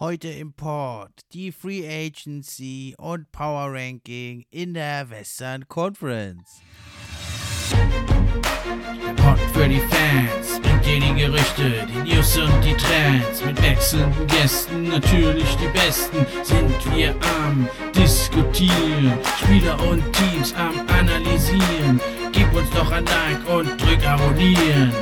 Heute im Port die Free Agency und Power Ranking in der Western Conference. Pod für die Fans dir die Gerüchte, die News und die Trends. Mit wechselnden Gästen, natürlich die besten, sind wir am Diskutieren. Spieler und Teams am Analysieren. Gib uns doch ein Like und drück Abonnieren.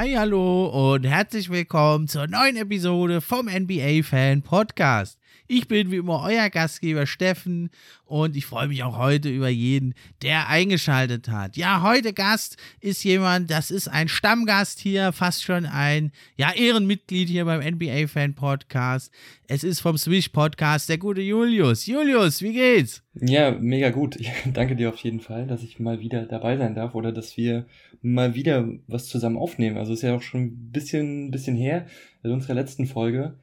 Hi, hallo und herzlich willkommen zur neuen Episode vom NBA Fan Podcast. Ich bin wie immer euer Gastgeber Steffen und ich freue mich auch heute über jeden, der eingeschaltet hat. Ja, heute Gast ist jemand, das ist ein Stammgast hier, fast schon ein ja, Ehrenmitglied hier beim NBA Fan Podcast. Es ist vom Swish Podcast der gute Julius. Julius, wie geht's? Ja, mega gut. Ich danke dir auf jeden Fall, dass ich mal wieder dabei sein darf oder dass wir mal wieder was zusammen aufnehmen. Also ist ja auch schon ein bisschen, bisschen her, seit unserer letzten Folge.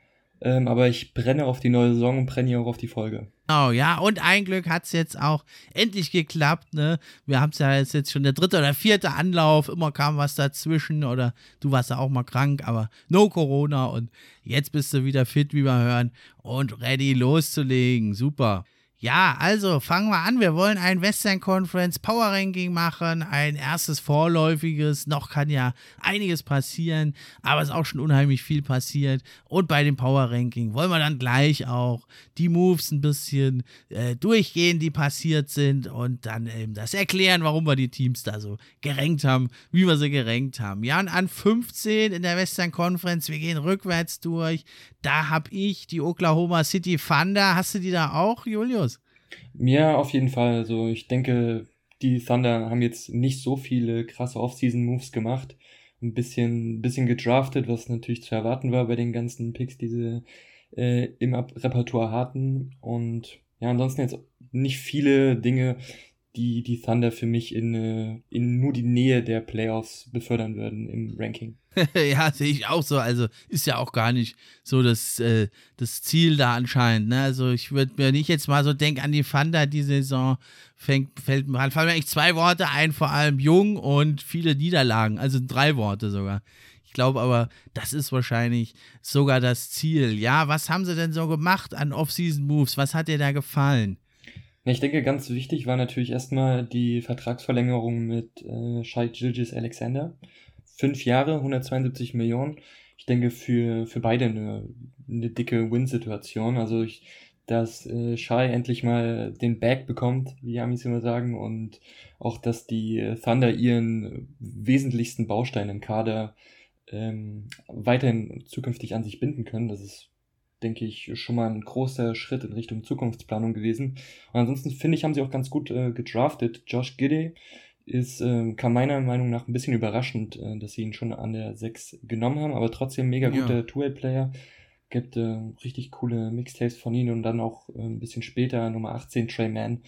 Ähm, aber ich brenne auf die neue Saison und brenne hier auch auf die Folge. Oh ja, und ein Glück hat es jetzt auch endlich geklappt, ne? Wir haben es ja jetzt, schon der dritte oder vierte Anlauf, immer kam was dazwischen oder du warst ja auch mal krank, aber no Corona und jetzt bist du wieder fit, wie wir hören, und ready loszulegen. Super. Ja, also fangen wir an. Wir wollen ein Western Conference Power Ranking machen, ein erstes vorläufiges. Noch kann ja einiges passieren, aber es ist auch schon unheimlich viel passiert. Und bei dem Power Ranking wollen wir dann gleich auch die Moves ein bisschen äh, durchgehen, die passiert sind und dann eben das erklären, warum wir die Teams da so gerankt haben, wie wir sie gerankt haben. Ja, und an 15 in der Western Conference, wir gehen rückwärts durch. Da habe ich die Oklahoma City Thunder. Hast du die da auch, Julius? Ja, auf jeden Fall. Also ich denke, die Thunder haben jetzt nicht so viele krasse Off-Season-Moves gemacht. Ein bisschen, bisschen gedraftet, was natürlich zu erwarten war bei den ganzen Picks, die sie äh, im Repertoire hatten. Und ja, ansonsten jetzt nicht viele Dinge, die die Thunder für mich in, äh, in nur die Nähe der Playoffs befördern würden im Ranking. ja, sehe ich auch so. Also ist ja auch gar nicht so das, äh, das Ziel da anscheinend. Ne? Also ich würde, wenn ich jetzt mal so denke an die Thunder, die Saison, fängt, fällt, fallen mir eigentlich zwei Worte ein, vor allem jung und viele Niederlagen. Also drei Worte sogar. Ich glaube aber, das ist wahrscheinlich sogar das Ziel. Ja, was haben sie denn so gemacht an Off-Season-Moves? Was hat dir da gefallen? Ich denke, ganz wichtig war natürlich erstmal die Vertragsverlängerung mit äh, Shai Gilgis Alexander. Fünf Jahre, 172 Millionen. Ich denke, für, für beide eine, eine dicke Win-Situation. Also, ich, dass äh, Shai endlich mal den Bag bekommt, wie Amis immer sagen, und auch, dass die Thunder ihren wesentlichsten Baustein im Kader ähm, weiterhin zukünftig an sich binden können. Das ist denke ich, schon mal ein großer Schritt in Richtung Zukunftsplanung gewesen. Und ansonsten finde ich, haben sie auch ganz gut äh, gedraftet. Josh Giddy ist, äh, kam meiner Meinung nach ein bisschen überraschend, äh, dass sie ihn schon an der 6 genommen haben, aber trotzdem mega guter ja. Two-Way-Player. Gibt äh, richtig coole Mixtapes von ihnen und dann auch äh, ein bisschen später Nummer 18 Trey Mann,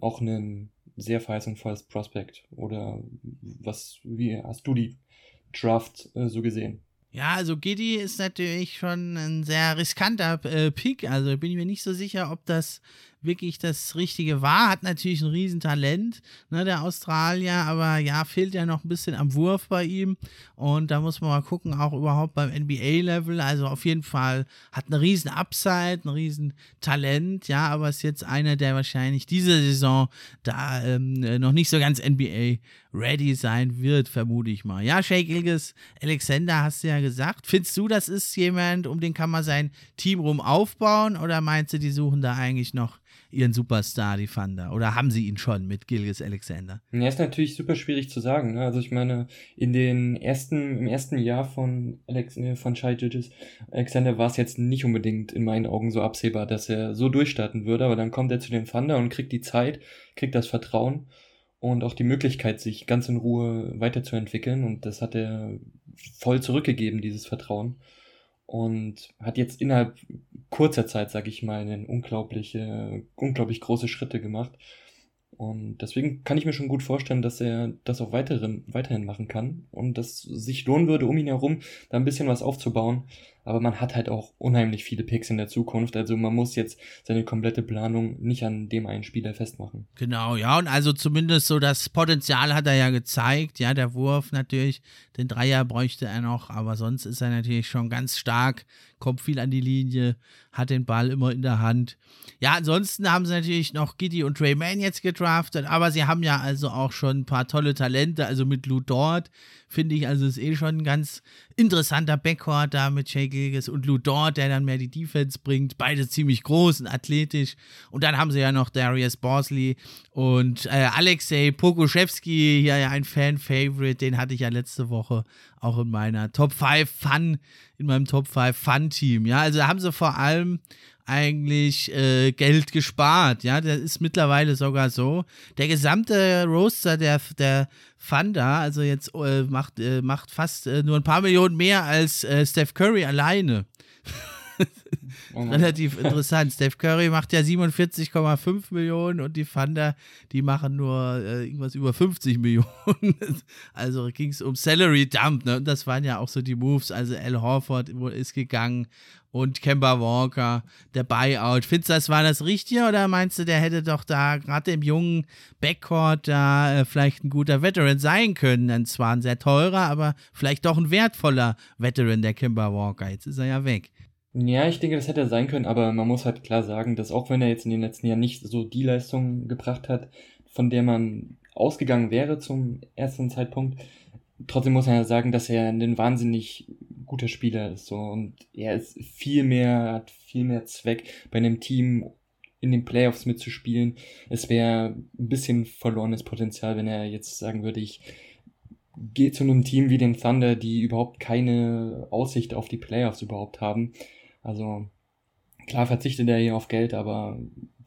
auch ein sehr verheißungsvolles Prospect. Oder was, wie hast du die Draft äh, so gesehen? Ja, also Giddy ist natürlich schon ein sehr riskanter äh, Pick. Also bin ich mir nicht so sicher, ob das wirklich das Richtige war. Hat natürlich ein Riesentalent, ne, der Australier, aber ja, fehlt ja noch ein bisschen am Wurf bei ihm. Und da muss man mal gucken, auch überhaupt beim NBA-Level. Also auf jeden Fall hat eine riesen Upside, ein riesen Talent, ja, aber ist jetzt einer, der wahrscheinlich diese Saison da ähm, noch nicht so ganz NBA ready sein wird, vermute ich mal. Ja, Shake Ilges Alexander hast du ja gesagt. Findest du, das ist jemand, um den kann man sein Team rum aufbauen oder meinst du, die suchen da eigentlich noch ihren Superstar, die Thunder? Oder haben sie ihn schon mit Gilgis Alexander? Ja, ist natürlich super schwierig zu sagen. Ne? Also ich meine, in den ersten, im ersten Jahr von Alex, äh, von Shai Gilgis Alexander war es jetzt nicht unbedingt in meinen Augen so absehbar, dass er so durchstarten würde, aber dann kommt er zu den Thunder und kriegt die Zeit, kriegt das Vertrauen und auch die Möglichkeit, sich ganz in Ruhe weiterzuentwickeln und das hat er voll zurückgegeben, dieses Vertrauen und hat jetzt innerhalb kurzer Zeit, sag ich mal, einen unglaubliche, unglaublich große Schritte gemacht. Und deswegen kann ich mir schon gut vorstellen, dass er das auch weiterhin, weiterhin machen kann und dass sich lohnen würde, um ihn herum da ein bisschen was aufzubauen. Aber man hat halt auch unheimlich viele Picks in der Zukunft. Also man muss jetzt seine komplette Planung nicht an dem einen Spieler festmachen. Genau, ja, und also zumindest so das Potenzial hat er ja gezeigt. Ja, der Wurf natürlich, den Dreier bräuchte er noch, aber sonst ist er natürlich schon ganz stark, kommt viel an die Linie, hat den Ball immer in der Hand. Ja, ansonsten haben sie natürlich noch Giddy und Trey Mann jetzt gedraftet, aber sie haben ja also auch schon ein paar tolle Talente, also mit Lou Dort finde ich, also ist eh schon ein ganz interessanter Backcourt da mit Shea Gilgis und Lou Dort, der dann mehr die Defense bringt, beide ziemlich groß und athletisch. Und dann haben sie ja noch Darius Borsley und äh, Alexei Pokuschewski, hier ja ein Fan-Favorite, den hatte ich ja letzte Woche auch in meiner Top 5 Fun, in meinem Top 5 Fun-Team, ja, also da haben sie vor allem eigentlich äh, Geld gespart. Ja, das ist mittlerweile sogar so. Der gesamte Roaster der, der Thunder, also jetzt äh, macht, äh, macht fast äh, nur ein paar Millionen mehr als äh, Steph Curry alleine. Oh Relativ interessant. Steph Curry macht ja 47,5 Millionen und die Thunder, die machen nur äh, irgendwas über 50 Millionen. also ging es um Salary Dump, ne? Und das waren ja auch so die Moves. Also Al Horford ist gegangen und Kemba Walker, der Buyout. Findest du, das war das Richtige oder meinst du, der hätte doch da gerade im jungen Backcourt da äh, vielleicht ein guter Veteran sein können? Dann zwar ein sehr teurer, aber vielleicht doch ein wertvoller Veteran, der Kemba Walker. Jetzt ist er ja weg. Ja, ich denke, das hätte er sein können, aber man muss halt klar sagen, dass auch wenn er jetzt in den letzten Jahren nicht so die Leistung gebracht hat, von der man ausgegangen wäre zum ersten Zeitpunkt, trotzdem muss man ja sagen, dass er ein wahnsinnig guter Spieler ist so und er ist viel mehr, hat viel mehr Zweck bei einem Team in den Playoffs mitzuspielen. Es wäre ein bisschen verlorenes Potenzial, wenn er jetzt sagen würde, ich gehe zu einem Team wie den Thunder, die überhaupt keine Aussicht auf die Playoffs überhaupt haben also klar verzichtet er hier auf Geld, aber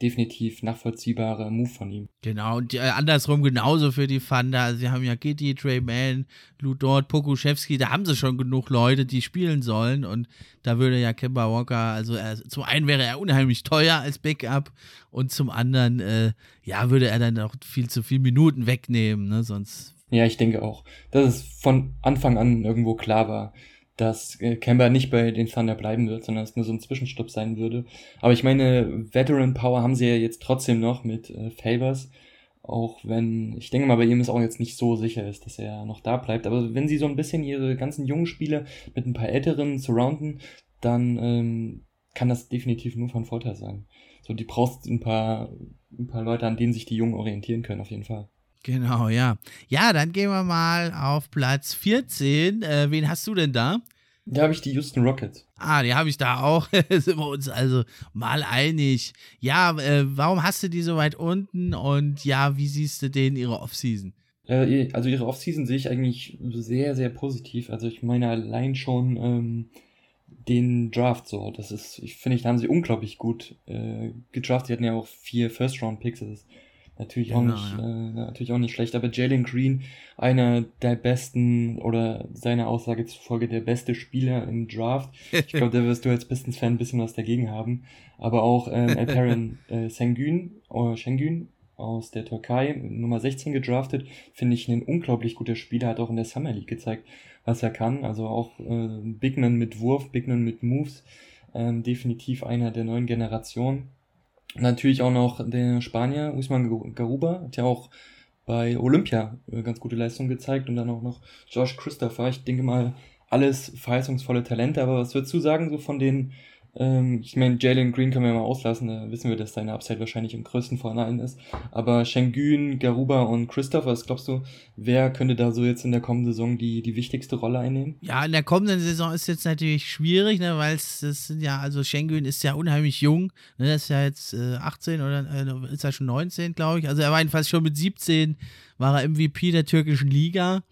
definitiv nachvollziehbarer Move von ihm. Genau, und äh, andersrum genauso für die Thunder. Also, sie haben ja Gitti, Trey Mann, Lou Dort, Pokuschewski, da haben sie schon genug Leute, die spielen sollen. Und da würde ja Kemba Walker, also er, zum einen wäre er unheimlich teuer als Backup und zum anderen, äh, ja, würde er dann auch viel zu viele Minuten wegnehmen, ne? Sonst. Ja, ich denke auch, dass es von Anfang an irgendwo klar war, dass äh, Kemba nicht bei den Thunder bleiben wird, sondern es nur so ein Zwischenstopp sein würde. Aber ich meine, Veteran Power haben sie ja jetzt trotzdem noch mit äh, Favors. Auch wenn, ich denke mal, bei ihm ist auch jetzt nicht so sicher ist, dass er noch da bleibt. Aber wenn sie so ein bisschen ihre ganzen jungen Spieler mit ein paar älteren surrounden, dann ähm, kann das definitiv nur von Vorteil sein. So, die brauchst ein paar, ein paar Leute, an denen sich die Jungen orientieren können, auf jeden Fall. Genau, ja. Ja, dann gehen wir mal auf Platz 14. Äh, wen hast du denn da? Da habe ich die Houston Rockets. Ah, die habe ich da auch. Sind wir uns also mal einig. Ja, äh, warum hast du die so weit unten und ja, wie siehst du denen ihre Offseason? Äh, also ihre Offseason sehe ich eigentlich sehr, sehr positiv. Also ich meine allein schon ähm, den Draft so. Das ist, ich finde, da haben sie unglaublich gut äh, gedraftet. Die hatten ja auch vier First-Round-Picks. Das ist Natürlich auch genau, nicht, ja. äh, natürlich auch nicht schlecht, aber Jalen Green, einer der besten oder seiner Aussage zufolge der beste Spieler im Draft. Ich glaube, da wirst du als Pistons-Fan ein bisschen was dagegen haben. Aber auch ähm, Alperen äh, Sengün, oder Şengün aus der Türkei, Nummer 16 gedraftet, finde ich ein unglaublich guter Spieler, hat auch in der Summer League gezeigt, was er kann. Also auch äh, Bigman mit Wurf, Bigman mit Moves, ähm, definitiv einer der neuen Generation Natürlich auch noch der Spanier Usman Garuba, hat ja auch bei Olympia äh, ganz gute Leistung gezeigt und dann auch noch Josh Christopher. Ich denke mal, alles verheißungsvolle Talente, aber was würdest du sagen, so von den ähm, ich meine, Jalen Green können wir mal auslassen, da wissen wir, dass seine Upside wahrscheinlich im größten von allen ist. Aber Schengen, Garuba und Christopher, was glaubst du, wer könnte da so jetzt in der kommenden Saison die, die wichtigste Rolle einnehmen? Ja, in der kommenden Saison ist jetzt natürlich schwierig, ne, weil es sind ja, also Schengen ist ja unheimlich jung, ne, das ist ja jetzt äh, 18 oder äh, ist er schon 19, glaube ich. Also er war jedenfalls schon mit 17, war er MVP der türkischen Liga.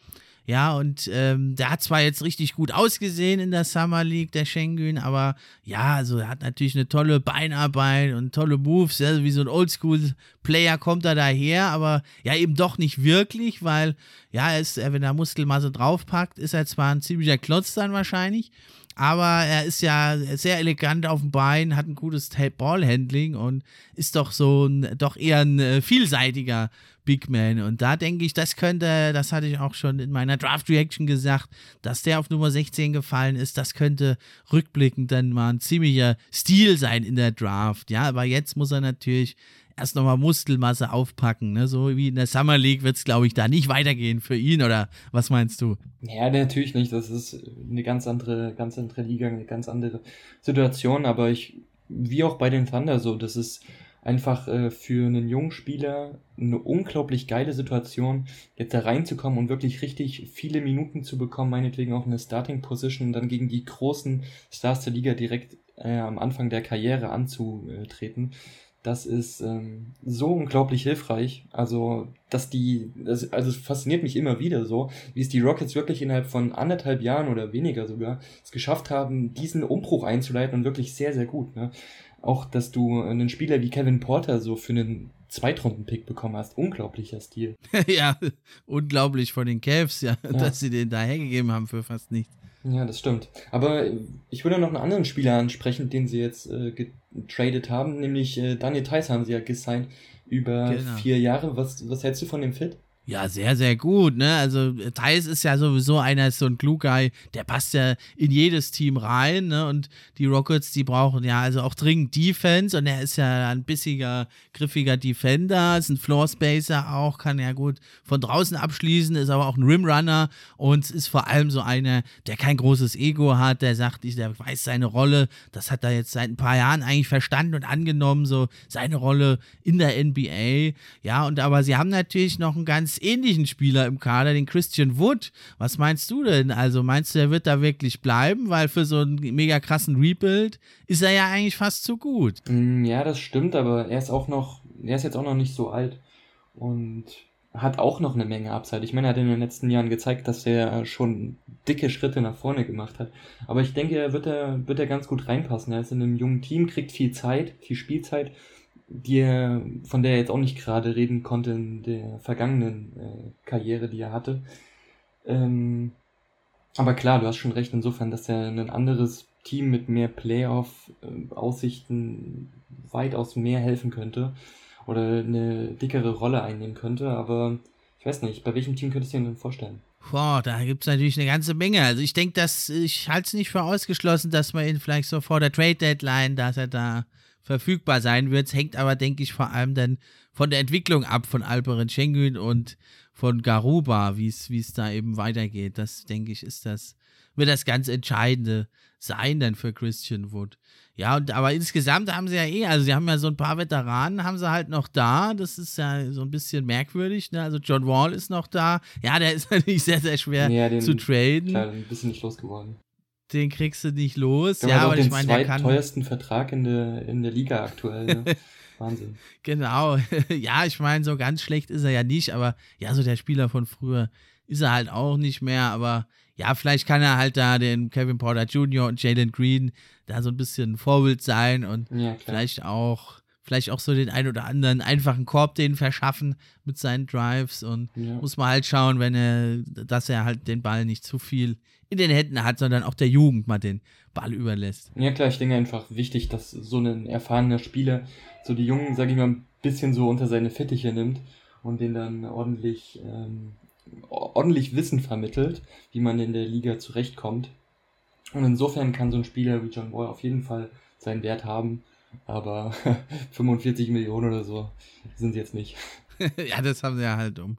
Ja, und ähm, der hat zwar jetzt richtig gut ausgesehen in der Summer League, der Schengen, aber ja, also er hat natürlich eine tolle Beinarbeit und tolle Moves. Ja, wie so ein Oldschool-Player kommt er daher, aber ja, eben doch nicht wirklich, weil ja, er ist, wenn er Muskelmasse draufpackt, ist er zwar ein ziemlicher Klotz dann wahrscheinlich, aber er ist ja sehr elegant auf dem Bein, hat ein gutes Ballhandling und ist doch so ein, doch eher ein äh, vielseitiger Big Man. Und da denke ich, das könnte, das hatte ich auch schon in meiner Draft Reaction gesagt, dass der auf Nummer 16 gefallen ist, das könnte rückblickend dann mal ein ziemlicher Stil sein in der Draft. Ja, aber jetzt muss er natürlich erst nochmal Muskelmasse aufpacken. Ne? So wie in der Summer League wird es, glaube ich, da nicht weitergehen für ihn, oder was meinst du? Ja, natürlich nicht. Das ist eine ganz andere, ganz andere Liga, eine ganz andere Situation, aber ich, wie auch bei den Thunder so, das ist einfach äh, für einen jungen Spieler eine unglaublich geile Situation, jetzt da reinzukommen und wirklich richtig viele Minuten zu bekommen, meinetwegen auch eine Starting Position und dann gegen die großen Stars der Liga direkt äh, am Anfang der Karriere anzutreten. Das ist ähm, so unglaublich hilfreich. Also, dass die, das, also es fasziniert mich immer wieder so, wie es die Rockets wirklich innerhalb von anderthalb Jahren oder weniger sogar es geschafft haben, diesen Umbruch einzuleiten und wirklich sehr, sehr gut. Ne? Auch, dass du einen Spieler wie Kevin Porter so für einen Zweitrunden-Pick bekommen hast. Unglaublicher Stil. ja, unglaublich von den Cavs, ja, ja, dass sie den da hergegeben haben für fast nichts. Ja, das stimmt. Aber ich würde noch einen anderen Spieler ansprechen, den sie jetzt äh, getradet haben, nämlich äh, Daniel Theiss haben sie ja gesigned über genau. vier Jahre. Was, was hältst du von dem Fit? Ja, sehr, sehr gut, ne? Also Thais ist ja sowieso einer, so ein Glue Guy, der passt ja in jedes Team rein, ne? Und die Rockets, die brauchen ja also auch dringend Defense und er ist ja ein bissiger, griffiger Defender, ist ein Floor Spacer auch, kann ja gut von draußen abschließen, ist aber auch ein Rimrunner und ist vor allem so einer, der kein großes Ego hat, der sagt, der weiß seine Rolle, das hat er jetzt seit ein paar Jahren eigentlich verstanden und angenommen, so seine Rolle in der NBA, ja, und aber sie haben natürlich noch einen ganz ähnlichen Spieler im Kader, den Christian Wood. Was meinst du denn? Also meinst du, er wird da wirklich bleiben? Weil für so einen mega krassen Rebuild ist er ja eigentlich fast zu gut. Mm, ja, das stimmt, aber er ist auch noch, er ist jetzt auch noch nicht so alt und hat auch noch eine Menge Upside. Ich meine, er hat in den letzten Jahren gezeigt, dass er schon dicke Schritte nach vorne gemacht hat. Aber ich denke, er wird er, wird er ganz gut reinpassen. Er ist in einem jungen Team, kriegt viel Zeit, viel Spielzeit die er, von der er jetzt auch nicht gerade reden konnte in der vergangenen äh, Karriere, die er hatte. Ähm, aber klar, du hast schon recht insofern, dass er ein anderes Team mit mehr Playoff-Aussichten weitaus mehr helfen könnte oder eine dickere Rolle einnehmen könnte. Aber ich weiß nicht, bei welchem Team könntest du dir denn vorstellen? Boah, da gibt es natürlich eine ganze Menge. Also ich denke, dass ich halte es nicht für ausgeschlossen, dass man ihn vielleicht so vor der Trade Deadline, dass er da verfügbar sein wird. Hängt aber, denke ich, vor allem dann von der Entwicklung ab von Alperen Schengen und von Garuba, wie es da eben weitergeht. Das, denke ich, ist das, wird das ganz Entscheidende sein dann für Christian Wood. Ja, und aber insgesamt haben sie ja eh, also sie haben ja so ein paar Veteranen, haben sie halt noch da. Das ist ja so ein bisschen merkwürdig. Ne? Also John Wall ist noch da. Ja, der ist natürlich sehr, sehr schwer ja, zu traden. Klar, ein bisschen nicht losgeworden den kriegst du nicht los. Ja, aber ich meine, der kann. teuersten Vertrag in der, in der Liga aktuell. Ne? Wahnsinn. Genau. ja, ich meine, so ganz schlecht ist er ja nicht, aber ja, so der Spieler von früher ist er halt auch nicht mehr. Aber ja, vielleicht kann er halt da den Kevin Porter Jr. und Jalen Green da so ein bisschen Vorbild sein und ja, vielleicht auch vielleicht auch so den ein oder anderen einfachen Korb den verschaffen mit seinen Drives und ja. muss man halt schauen, wenn er, dass er halt den Ball nicht zu viel in den Händen hat, sondern auch der Jugend mal den Ball überlässt. Ja klar, ich denke einfach wichtig, dass so ein erfahrener Spieler so die Jungen, sag ich mal, ein bisschen so unter seine Fittiche nimmt und den dann ordentlich, ähm, ordentlich Wissen vermittelt, wie man in der Liga zurechtkommt. Und insofern kann so ein Spieler wie John Boy auf jeden Fall seinen Wert haben aber 45 Millionen oder so sind sie jetzt nicht. ja, das haben sie ja halt, um,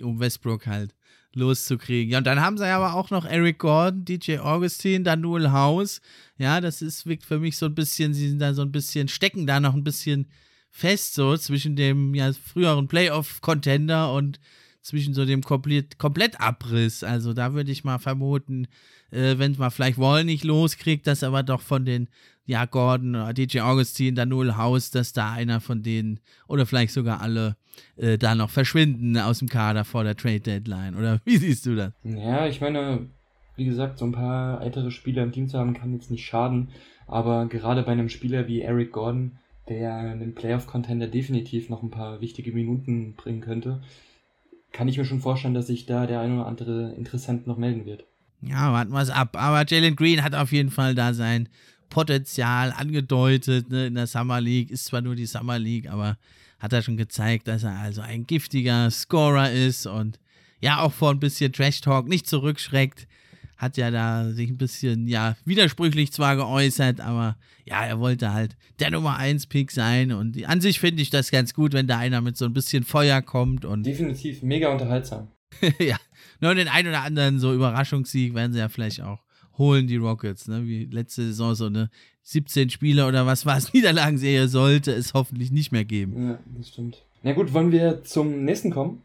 um Westbrook halt loszukriegen. Ja, und dann haben sie aber auch noch Eric Gordon, DJ Augustin, dann Noel House. Ja, das ist wirkt für mich so ein bisschen, sie sind da so ein bisschen, stecken da noch ein bisschen fest so zwischen dem ja, früheren Playoff-Contender und zwischen so dem Komplett, Komplettabriss. Also da würde ich mal vermuten, äh, wenn man vielleicht Wall nicht loskriegt, dass aber doch von den ja, Gordon, DJ Augustin, Danul Haus, dass da einer von denen oder vielleicht sogar alle äh, da noch verschwinden aus dem Kader vor der Trade Deadline. Oder wie siehst du das? Ja, ich meine, wie gesagt, so ein paar ältere Spieler im Team zu haben, kann jetzt nicht schaden. Aber gerade bei einem Spieler wie Eric Gordon, der einem Playoff-Contender definitiv noch ein paar wichtige Minuten bringen könnte, kann ich mir schon vorstellen, dass sich da der eine oder andere Interessent noch melden wird. Ja, warten wir es ab. Aber Jalen Green hat auf jeden Fall da sein Potenzial angedeutet ne, in der Summer League. Ist zwar nur die Summer League, aber hat er schon gezeigt, dass er also ein giftiger Scorer ist und ja auch vor ein bisschen Trash Talk nicht zurückschreckt. Hat ja da sich ein bisschen, ja, widersprüchlich zwar geäußert, aber ja, er wollte halt der Nummer 1 Pick sein und an sich finde ich das ganz gut, wenn da einer mit so ein bisschen Feuer kommt und. Definitiv mega unterhaltsam. ja, nur den einen oder anderen so Überraschungssieg werden sie ja vielleicht auch holen, die Rockets, ne? Wie letzte Saison so eine 17 Spiele oder was war es, Niederlagenserie sollte es hoffentlich nicht mehr geben. Ja, das stimmt. Na gut, wollen wir zum nächsten kommen?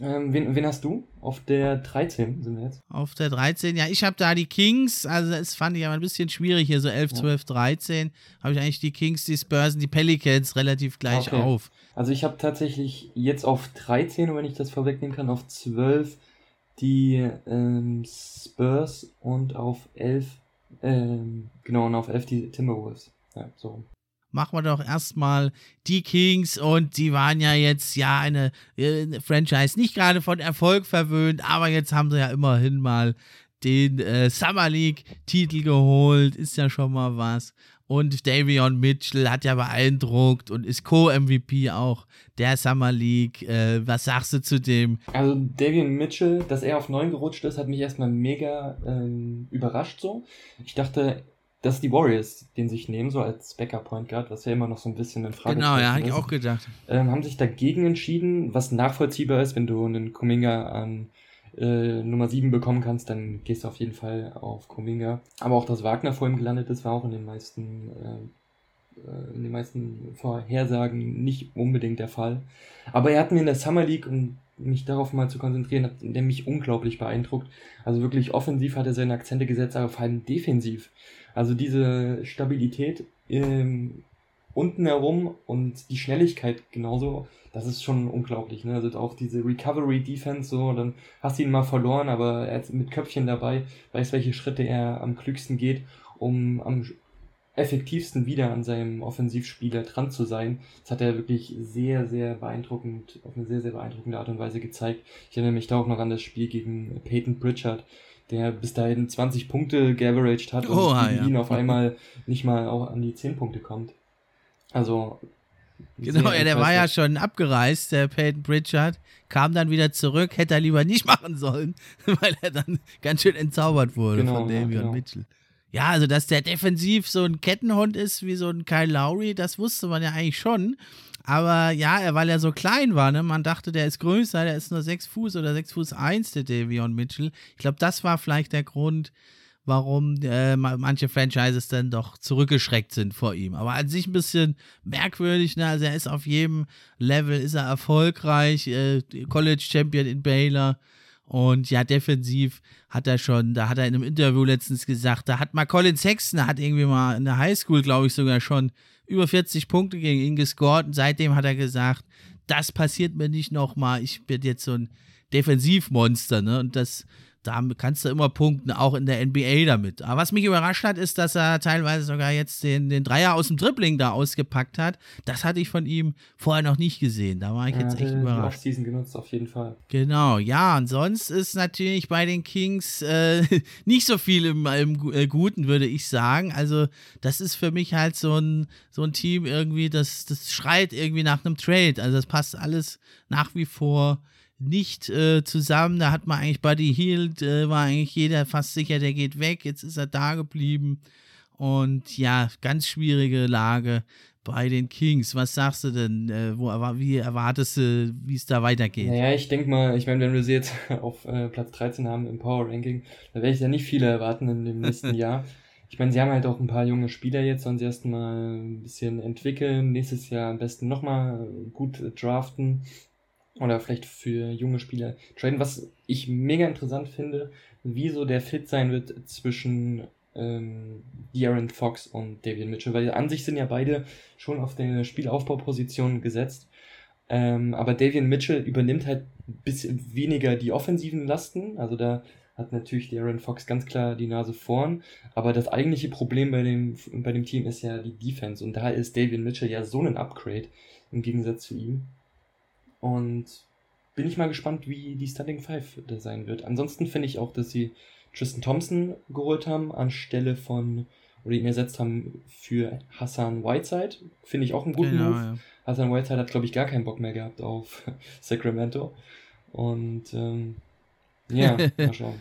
Ähm, wen, wen, hast du? Auf der 13 sind wir jetzt. Auf der 13, ja, ich habe da die Kings, also das fand ich aber ein bisschen schwierig hier, so 11, ja. 12, 13. Habe ich eigentlich die Kings, die Spurs und die Pelicans relativ gleich okay. auf. Also ich habe tatsächlich jetzt auf 13, wenn ich das vorwegnehmen kann, auf 12 die ähm, Spurs und auf 11, ähm, genau, und auf 11 die Timberwolves. Ja, so machen wir doch erstmal die Kings und die waren ja jetzt ja eine, eine Franchise nicht gerade von Erfolg verwöhnt, aber jetzt haben sie ja immerhin mal den äh, Summer League Titel geholt, ist ja schon mal was. Und Davion Mitchell hat ja beeindruckt und ist Co-MVP auch der Summer League. Äh, was sagst du zu dem? Also Davion Mitchell, dass er auf 9 gerutscht ist, hat mich erstmal mega ähm, überrascht so. Ich dachte, dass die Warriors den sich nehmen, so als Backup Point Guard, was ja immer noch so ein bisschen in Frage Genau, ja, habe ich auch gedacht. Ähm, haben sich dagegen entschieden, was nachvollziehbar ist, wenn du einen Kuminga an äh, Nummer 7 bekommen kannst, dann gehst du auf jeden Fall auf Kuminga. Aber auch, dass Wagner vor ihm gelandet ist, war auch in den meisten, äh, äh, in den meisten Vorhersagen nicht unbedingt der Fall. Aber er hat mir in der Summer League, um mich darauf mal zu konzentrieren, hat der mich unglaublich beeindruckt. Also wirklich offensiv hat er seine Akzente gesetzt, aber vor allem defensiv. Also diese Stabilität ähm, unten herum und die Schnelligkeit genauso, das ist schon unglaublich. Ne? Also auch diese Recovery Defense, so, dann hast du ihn mal verloren, aber er ist mit Köpfchen dabei, weiß, welche Schritte er am klügsten geht, um am effektivsten wieder an seinem Offensivspieler dran zu sein. Das hat er wirklich sehr, sehr beeindruckend, auf eine sehr, sehr beeindruckende Art und Weise gezeigt. Ich erinnere mich da auch noch an das Spiel gegen Peyton Pritchard, der bis dahin 20 Punkte geaveraged hat und oh, ja. ihn auf einmal nicht mal auch an die 10 Punkte kommt. Also. Genau, ja, der war ja schon abgereist, der Peyton Pritchard, kam dann wieder zurück, hätte er lieber nicht machen sollen, weil er dann ganz schön entzaubert wurde genau, von Davion ja, genau. Mitchell. Ja, also dass der defensiv so ein Kettenhund ist wie so ein Kyle Lowry, das wusste man ja eigentlich schon. Aber ja, weil er so klein war, ne? Man dachte, der ist größer, der ist nur 6 Fuß oder 6 Fuß 1, der Davion Mitchell. Ich glaube, das war vielleicht der Grund, warum äh, manche Franchises dann doch zurückgeschreckt sind vor ihm. Aber an sich ein bisschen merkwürdig, ne? Also er ist auf jedem Level, ist er erfolgreich, äh, College Champion in Baylor. Und ja, defensiv hat er schon, da hat er in einem Interview letztens gesagt, da hat mal Colin Sexton, hat irgendwie mal in der Highschool, glaube ich, sogar schon über 40 Punkte gegen ihn gescored. Und seitdem hat er gesagt, das passiert mir nicht nochmal. Ich bin jetzt so ein Defensivmonster, ne? Und das da kannst du immer punkten, auch in der NBA damit. Aber was mich überrascht hat, ist, dass er teilweise sogar jetzt den, den Dreier aus dem Dribbling da ausgepackt hat. Das hatte ich von ihm vorher noch nicht gesehen. Da war ich ja, jetzt echt überrascht. Offseason genutzt, auf jeden Fall. Genau, ja. Und sonst ist natürlich bei den Kings äh, nicht so viel im, im äh, Guten, würde ich sagen. Also, das ist für mich halt so ein, so ein Team irgendwie, das, das schreit irgendwie nach einem Trade. Also, das passt alles nach wie vor nicht äh, zusammen. Da hat man eigentlich Buddy Hield, äh, war eigentlich jeder fast sicher, der geht weg. Jetzt ist er da geblieben. Und ja, ganz schwierige Lage bei den Kings. Was sagst du denn? Äh, wo, wie erwartest du, wie es da weitergeht? Naja, ich denke mal, ich meine, wenn wir sie jetzt auf äh, Platz 13 haben im Power Ranking, da werde ich ja nicht viele erwarten in dem nächsten Jahr. Ich meine, sie haben halt auch ein paar junge Spieler jetzt, sollen sie erstmal ein bisschen entwickeln. Nächstes Jahr am besten nochmal gut draften oder vielleicht für junge Spieler traden. Was ich mega interessant finde, wie so der Fit sein wird zwischen ähm, De'Aaron Fox und David Mitchell, weil an sich sind ja beide schon auf der Spielaufbauposition gesetzt. Ähm, aber Davian Mitchell übernimmt halt bisschen weniger die offensiven Lasten. Also da hat natürlich Darren Fox ganz klar die Nase vorn. Aber das eigentliche Problem bei dem, bei dem Team ist ja die Defense. Und da ist Davian Mitchell ja so ein Upgrade im Gegensatz zu ihm. Und bin ich mal gespannt, wie die Starting Five da sein wird. Ansonsten finde ich auch, dass sie Tristan Thompson geholt haben, anstelle von, oder ihn ersetzt haben für Hassan Whiteside. Finde ich auch einen guten genau, Move. Ja. Hassan Whiteside hat, glaube ich, gar keinen Bock mehr gehabt auf Sacramento. Und ähm, ja, mal schauen.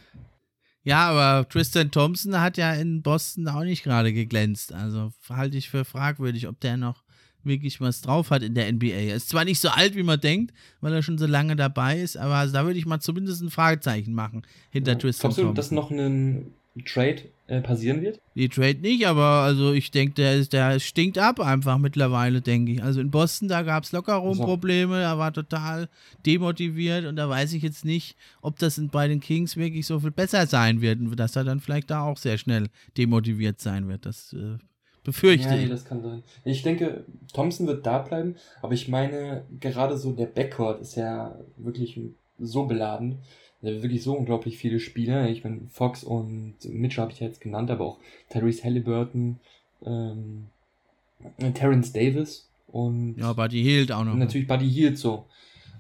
Ja, aber Tristan Thompson hat ja in Boston auch nicht gerade geglänzt. Also halte ich für fragwürdig, ob der noch wirklich was drauf hat in der NBA. Er ist zwar nicht so alt, wie man denkt, weil er schon so lange dabei ist, aber also da würde ich mal zumindest ein Fragezeichen machen hinter ja, Tristan. Glaubst du, dass noch ein Trade äh, passieren wird? Die Trade nicht, aber also ich denke, der, der stinkt ab einfach mittlerweile, denke ich. Also in Boston, da gab es locker rum Probleme, er war total demotiviert und da weiß ich jetzt nicht, ob das bei den Kings wirklich so viel besser sein wird und dass er dann vielleicht da auch sehr schnell demotiviert sein wird. Das äh, befürchte ja, ich. Nee, das kann sein. Ich denke, Thompson wird da bleiben, aber ich meine, gerade so der Backcourt ist ja wirklich so beladen wirklich so unglaublich viele Spieler. Ich meine, Fox und Mitchell habe ich ja jetzt genannt, aber auch Tyrese Halliburton, ähm, Terrence Davis und. Ja, Buddy Hield auch noch. Natürlich Buddy Hield so.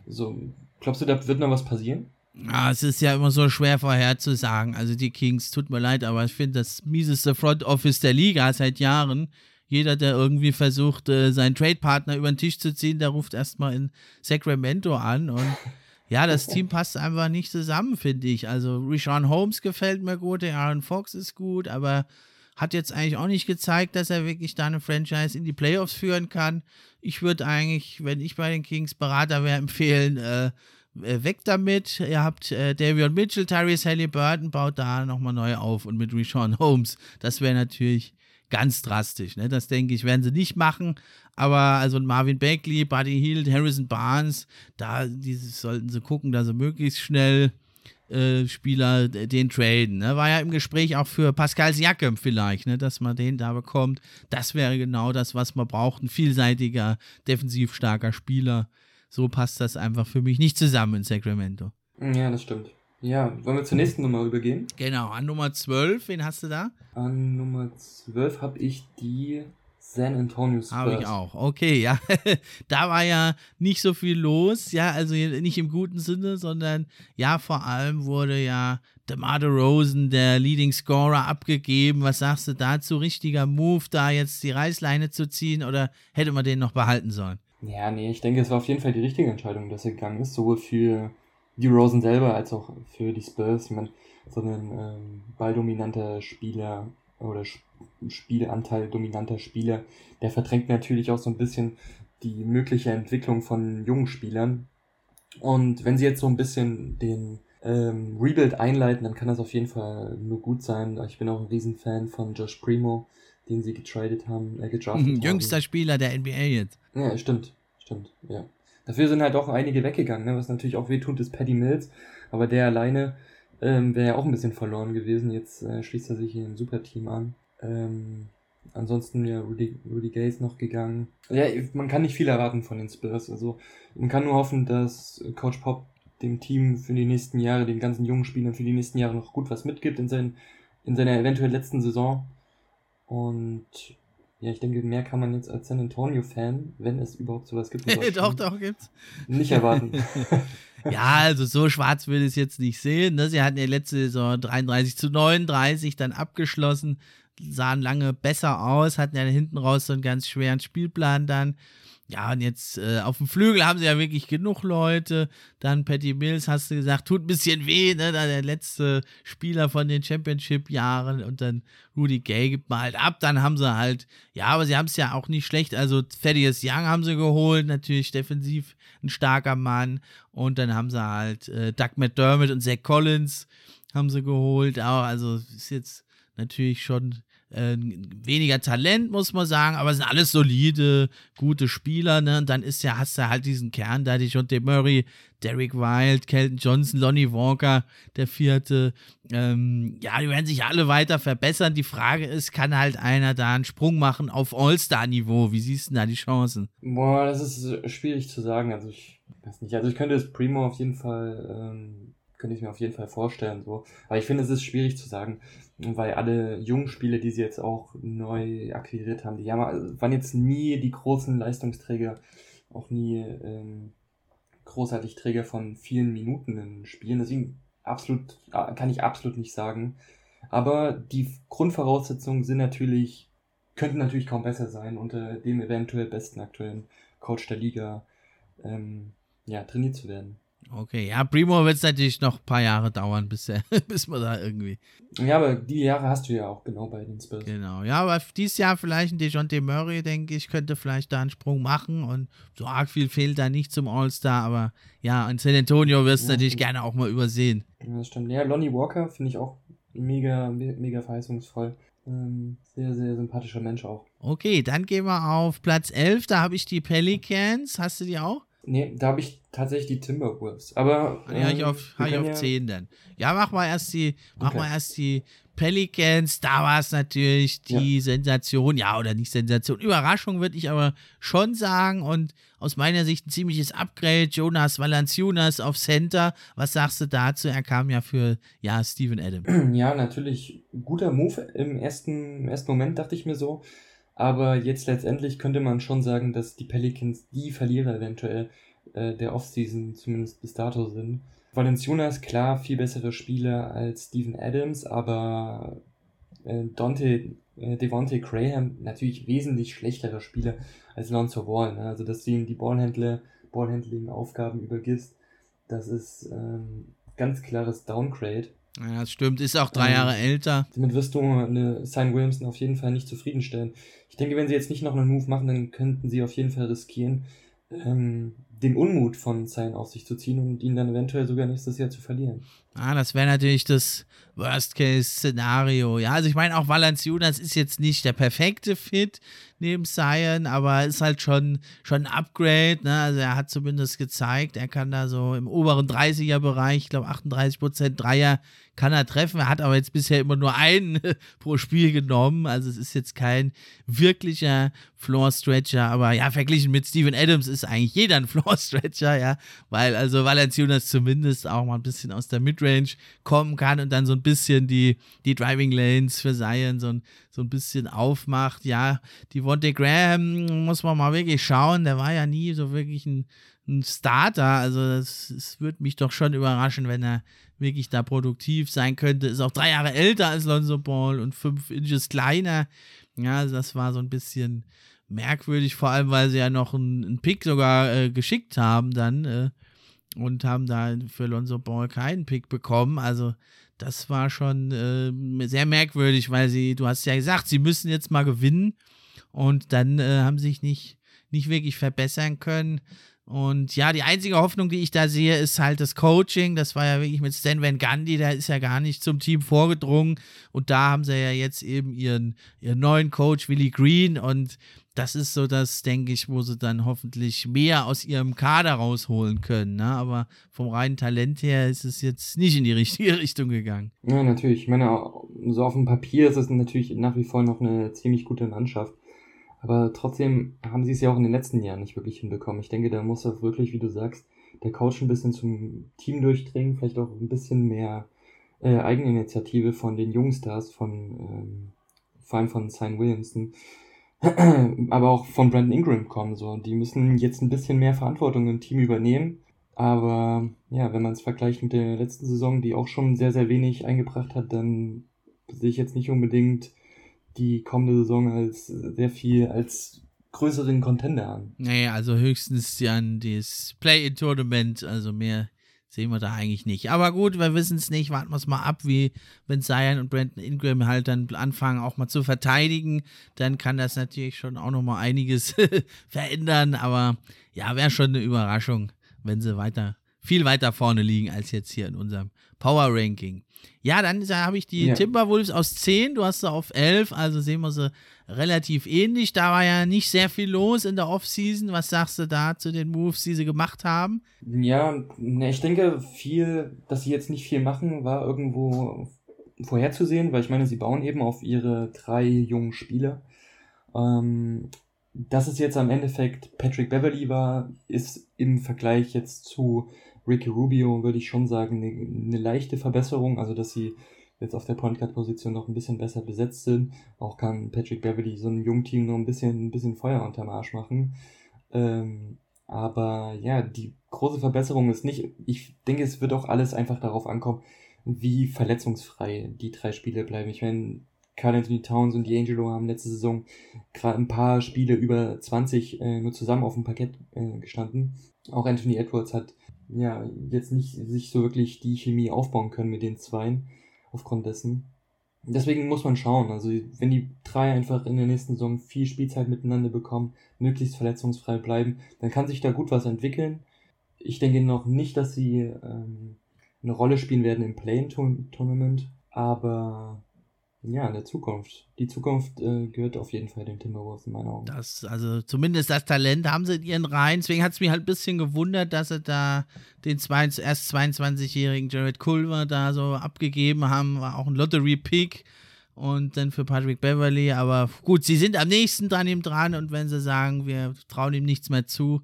So, glaubst du, da wird noch was passieren? Ja, es ist ja immer so schwer vorherzusagen. Also die Kings, tut mir leid, aber ich finde das mieseste Front Office der Liga seit Jahren. Jeder, der irgendwie versucht, äh, seinen Trade-Partner über den Tisch zu ziehen, der ruft erstmal in Sacramento an und ja, das Team passt einfach nicht zusammen, finde ich. Also Rishon Holmes gefällt mir gut, der Aaron Fox ist gut, aber hat jetzt eigentlich auch nicht gezeigt, dass er wirklich da eine Franchise in die Playoffs führen kann. Ich würde eigentlich, wenn ich bei den Kings Berater wäre, empfehlen, äh, weg damit. Ihr habt äh, Davion Mitchell, Tyrese Halliburton, baut da nochmal neu auf und mit Rishon Holmes. Das wäre natürlich ganz drastisch. Ne? Das denke ich, werden sie nicht machen. Aber also Marvin Bagley, Buddy Hield, Harrison Barnes, da die sollten sie gucken, dass sie möglichst schnell äh, Spieler den traden. Ne? War ja im Gespräch auch für Pascal Siakam vielleicht, ne? dass man den da bekommt. Das wäre genau das, was man braucht. Ein vielseitiger, defensiv starker Spieler. So passt das einfach für mich nicht zusammen in Sacramento. Ja, das stimmt. Ja, wollen wir zur nächsten Nummer übergehen? Genau, an Nummer 12, wen hast du da? An Nummer 12 habe ich die San Antonio Spurs. Habe ich auch. Okay, ja. da war ja nicht so viel los, ja, also nicht im guten Sinne, sondern ja, vor allem wurde ja DeMar Rosen, der Leading Scorer, abgegeben. Was sagst du dazu? Richtiger Move, da jetzt die Reißleine zu ziehen oder hätte man den noch behalten sollen? Ja, nee, ich denke, es war auf jeden Fall die richtige Entscheidung, dass er gegangen ist, sowohl für die Rosen selber als auch für die Spurs. Ich meine, so ein ähm, balldominanter Spieler oder Spielanteil dominanter Spieler, der verdrängt natürlich auch so ein bisschen die mögliche Entwicklung von jungen Spielern. Und wenn sie jetzt so ein bisschen den ähm, Rebuild einleiten, dann kann das auf jeden Fall nur gut sein. Ich bin auch ein Riesenfan von Josh Primo, den sie getradet haben, äh, gedraftet mhm, Jüngster haben. Spieler der NBA jetzt. Ja, stimmt, stimmt, ja. Dafür sind halt auch einige weggegangen, ne? was natürlich auch wehtut, ist Paddy Mills, aber der alleine ähm, wäre ja auch ein bisschen verloren gewesen. Jetzt äh, schließt er sich hier ein Superteam an. Ähm, ansonsten ja Rudy, Rudy Gay ist noch gegangen. Ja, man kann nicht viel erwarten von den Spurs. Also man kann nur hoffen, dass Coach Pop dem Team für die nächsten Jahre, den ganzen jungen Spielern für die nächsten Jahre noch gut was mitgibt in, sein, in seiner eventuell letzten Saison. Und ja, ich denke, mehr kann man jetzt als San Antonio-Fan, wenn es überhaupt sowas gibt. doch, doch, gibt's. Nicht erwarten. ja, also so schwarz würde ich es jetzt nicht sehen. Ne? Sie hatten ja letzte Saison 33 zu 39 dann abgeschlossen sahen lange besser aus, hatten ja hinten raus so einen ganz schweren Spielplan dann. Ja, und jetzt äh, auf dem Flügel haben sie ja wirklich genug Leute. Dann Patty Mills, hast du gesagt, tut ein bisschen weh, ne? Da der letzte Spieler von den Championship-Jahren und dann Rudy Gay gibt mal halt ab. Dann haben sie halt, ja, aber sie haben es ja auch nicht schlecht. Also Thaddeus Young haben sie geholt, natürlich defensiv ein starker Mann. Und dann haben sie halt äh, Doug McDermott und Zach Collins haben sie geholt. Auch, also ist jetzt natürlich schon äh, weniger Talent, muss man sagen, aber sind alles solide, gute Spieler, ne? Und dann ist ja, hast du halt diesen Kern da, die John De Murray, Derek Wild, Kelton Johnson, Lonnie Walker, der vierte. Ähm, ja, die werden sich alle weiter verbessern. Die Frage ist, kann halt einer da einen Sprung machen auf All-Star-Niveau? Wie siehst du da die Chancen? Boah, das ist schwierig zu sagen. Also ich weiß nicht. Also ich könnte es Primo auf jeden Fall, ähm, könnte ich mir auf jeden Fall vorstellen, so. Aber ich finde, es ist schwierig zu sagen weil alle jungen Spiele, die sie jetzt auch neu akquiriert haben, die haben, waren jetzt nie die großen Leistungsträger, auch nie ähm, großartig Träger von vielen Minuten in Spielen. Deswegen absolut, kann ich absolut nicht sagen. Aber die Grundvoraussetzungen sind natürlich, könnten natürlich kaum besser sein, unter dem eventuell besten aktuellen Coach der Liga ähm, ja, trainiert zu werden. Okay, ja, Primo wird es natürlich noch ein paar Jahre dauern, bis, er, bis man da irgendwie. Ja, aber die Jahre hast du ja auch genau bei den Spurs. Genau, ja, aber dieses Jahr vielleicht ein DeJounte Murray, denke ich, könnte vielleicht da einen Sprung machen und so arg viel fehlt da nicht zum All-Star, aber ja, in San Antonio wirst du ja, natürlich gerne auch mal übersehen. Ja, das stimmt. Ja, Lonnie Walker finde ich auch mega, mega verheißungsvoll. Ähm, sehr, sehr sympathischer Mensch auch. Okay, dann gehen wir auf Platz 11. Da habe ich die Pelicans. Hast du die auch? Nee, da habe ich tatsächlich die Timberwolves. Aber. Ähm, ja, ich auf, hab ich auf ja 10 dann. Ja, mach mal erst die, mach okay. mal erst die Pelicans. Da war es natürlich die ja. Sensation. Ja, oder nicht Sensation. Überraschung würde ich aber schon sagen. Und aus meiner Sicht ein ziemliches Upgrade. Jonas Valanciunas auf Center. Was sagst du dazu? Er kam ja für, ja, Steven Adams. Ja, natürlich guter Move. Im ersten, im ersten Moment dachte ich mir so. Aber jetzt letztendlich könnte man schon sagen, dass die Pelicans die Verlierer eventuell äh, der Offseason zumindest bis dato sind. Valenciunas, klar, viel bessere Spieler als Steven Adams, aber äh, Dante, äh, Devontae Graham natürlich wesentlich schlechtere Spieler als Lonzo Ball. Ne? Also, dass du ihm die Ballhändler, Ballhandling-Aufgaben übergibst, das ist ähm, ganz klares Downgrade. Ja, das stimmt. Ist auch drei ähm, Jahre älter. Damit wirst du eine Sign Williamson auf jeden Fall nicht zufriedenstellen. Ich denke, wenn sie jetzt nicht noch einen Move machen, dann könnten sie auf jeden Fall riskieren, ähm, den Unmut von Sign auf sich zu ziehen und ihn dann eventuell sogar nächstes Jahr zu verlieren. Ah, das wäre natürlich das Worst-Case-Szenario. Ja, also ich meine, auch Valanciunas ist jetzt nicht der perfekte Fit neben Zion, aber ist halt schon, schon ein Upgrade. Ne? Also er hat zumindest gezeigt, er kann da so im oberen 30er-Bereich, ich glaube 38% Dreier kann er treffen. Er hat aber jetzt bisher immer nur einen pro Spiel genommen. Also es ist jetzt kein wirklicher Floor-Stretcher. Aber ja, verglichen mit Steven Adams ist eigentlich jeder ein Floor-Stretcher, ja. Weil also Valanciunas zumindest auch mal ein bisschen aus der Midrange kommen kann und dann so ein bisschen die, die Driving Lanes für Zion so ein, so ein bisschen aufmacht. Ja, die Vontae Graham muss man mal wirklich schauen. Der war ja nie so wirklich ein, ein Starter. Also es würde mich doch schon überraschen, wenn er wirklich da produktiv sein könnte. Ist auch drei Jahre älter als Lonzo Ball und fünf Inches kleiner. Ja, also das war so ein bisschen merkwürdig, vor allem weil sie ja noch einen, einen Pick sogar äh, geschickt haben dann äh, und haben da für Lonzo Ball keinen Pick bekommen. Also das war schon äh, sehr merkwürdig, weil sie, du hast ja gesagt, sie müssen jetzt mal gewinnen und dann äh, haben sie sich nicht, nicht wirklich verbessern können. Und ja, die einzige Hoffnung, die ich da sehe, ist halt das Coaching. Das war ja wirklich mit Stan Van Gundy, der ist ja gar nicht zum Team vorgedrungen. Und da haben sie ja jetzt eben ihren, ihren neuen Coach, Willie Green. Und das ist so das, denke ich, wo sie dann hoffentlich mehr aus ihrem Kader rausholen können. Ne? Aber vom reinen Talent her ist es jetzt nicht in die richtige Richtung gegangen. Ja, natürlich. Ich meine, so auf dem Papier ist es natürlich nach wie vor noch eine ziemlich gute Mannschaft. Aber trotzdem haben sie es ja auch in den letzten Jahren nicht wirklich hinbekommen. Ich denke, da muss auch wirklich, wie du sagst, der Coach ein bisschen zum Team durchdringen, vielleicht auch ein bisschen mehr äh, Eigeninitiative von den Jungstars, von ähm, vor allem von Sign Williamson, aber auch von Brandon Ingram kommen. So, die müssen jetzt ein bisschen mehr Verantwortung im Team übernehmen. Aber ja, wenn man es vergleicht mit der letzten Saison, die auch schon sehr, sehr wenig eingebracht hat, dann sehe ich jetzt nicht unbedingt die kommende Saison als sehr viel als größeren Contender an. Nee, also höchstens an das Play-In-Tournament, also mehr sehen wir da eigentlich nicht. Aber gut, wir wissen es nicht, warten wir es mal ab, wie wenn Zion und Brandon Ingram halt dann anfangen, auch mal zu verteidigen, dann kann das natürlich schon auch noch mal einiges verändern, aber ja, wäre schon eine Überraschung, wenn sie weiter, viel weiter vorne liegen als jetzt hier in unserem Power Ranking. Ja, dann habe ich die ja. Timberwolves aus 10, du hast sie auf 11, also sehen wir sie relativ ähnlich. Da war ja nicht sehr viel los in der Offseason. Was sagst du da zu den Moves, die sie gemacht haben? Ja, ne, ich denke, viel, dass sie jetzt nicht viel machen, war irgendwo vorherzusehen, weil ich meine, sie bauen eben auf ihre drei jungen Spieler. Ähm, dass es jetzt am Endeffekt Patrick Beverly war, ist im Vergleich jetzt zu Ricky Rubio würde ich schon sagen, eine, eine leichte Verbesserung, also dass sie jetzt auf der Point Guard Position noch ein bisschen besser besetzt sind. Auch kann Patrick Beverly so einem jungen Team noch ein bisschen, ein bisschen Feuer unterm Arsch machen. Ähm, Aber ja, die große Verbesserung ist nicht, ich denke, es wird auch alles einfach darauf ankommen, wie verletzungsfrei die drei Spiele bleiben. Ich meine, Carl Anthony Towns und D'Angelo haben letzte Saison gerade ein paar Spiele über 20 äh, nur zusammen auf dem Parkett äh, gestanden. Auch Anthony Edwards hat ja jetzt nicht sich so wirklich die Chemie aufbauen können mit den Zweien aufgrund dessen. Deswegen muss man schauen. Also wenn die drei einfach in der nächsten Saison viel Spielzeit miteinander bekommen, möglichst verletzungsfrei bleiben, dann kann sich da gut was entwickeln. Ich denke noch nicht, dass sie ähm, eine Rolle spielen werden im Play-in-Tournament, aber ja, in der Zukunft. Die Zukunft äh, gehört auf jeden Fall den Timberwolves in meinen Augen. Das, also zumindest das Talent haben sie in ihren Reihen. Deswegen hat es mich halt ein bisschen gewundert, dass sie da den zwei, erst 22-jährigen Jared Culver da so abgegeben haben. War auch ein Lottery-Pick und dann für Patrick Beverly. Aber gut, sie sind am nächsten dran ihm dran und wenn sie sagen, wir trauen ihm nichts mehr zu,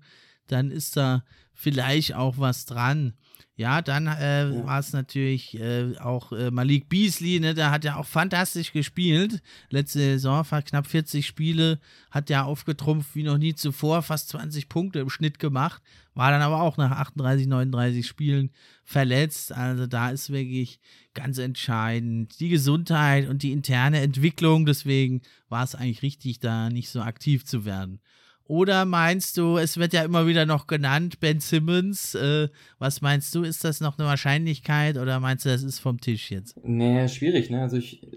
dann ist da vielleicht auch was dran. Ja, dann äh, ja. war es natürlich äh, auch äh, Malik Beasley, ne, der hat ja auch fantastisch gespielt. Letzte Saison, knapp 40 Spiele, hat ja aufgetrumpft wie noch nie zuvor, fast 20 Punkte im Schnitt gemacht, war dann aber auch nach 38, 39 Spielen verletzt. Also da ist wirklich ganz entscheidend die Gesundheit und die interne Entwicklung. Deswegen war es eigentlich richtig, da nicht so aktiv zu werden. Oder meinst du, es wird ja immer wieder noch genannt, Ben Simmons. Äh, was meinst du, ist das noch eine Wahrscheinlichkeit oder meinst du, das ist vom Tisch jetzt? Nee, schwierig, ne? Also ich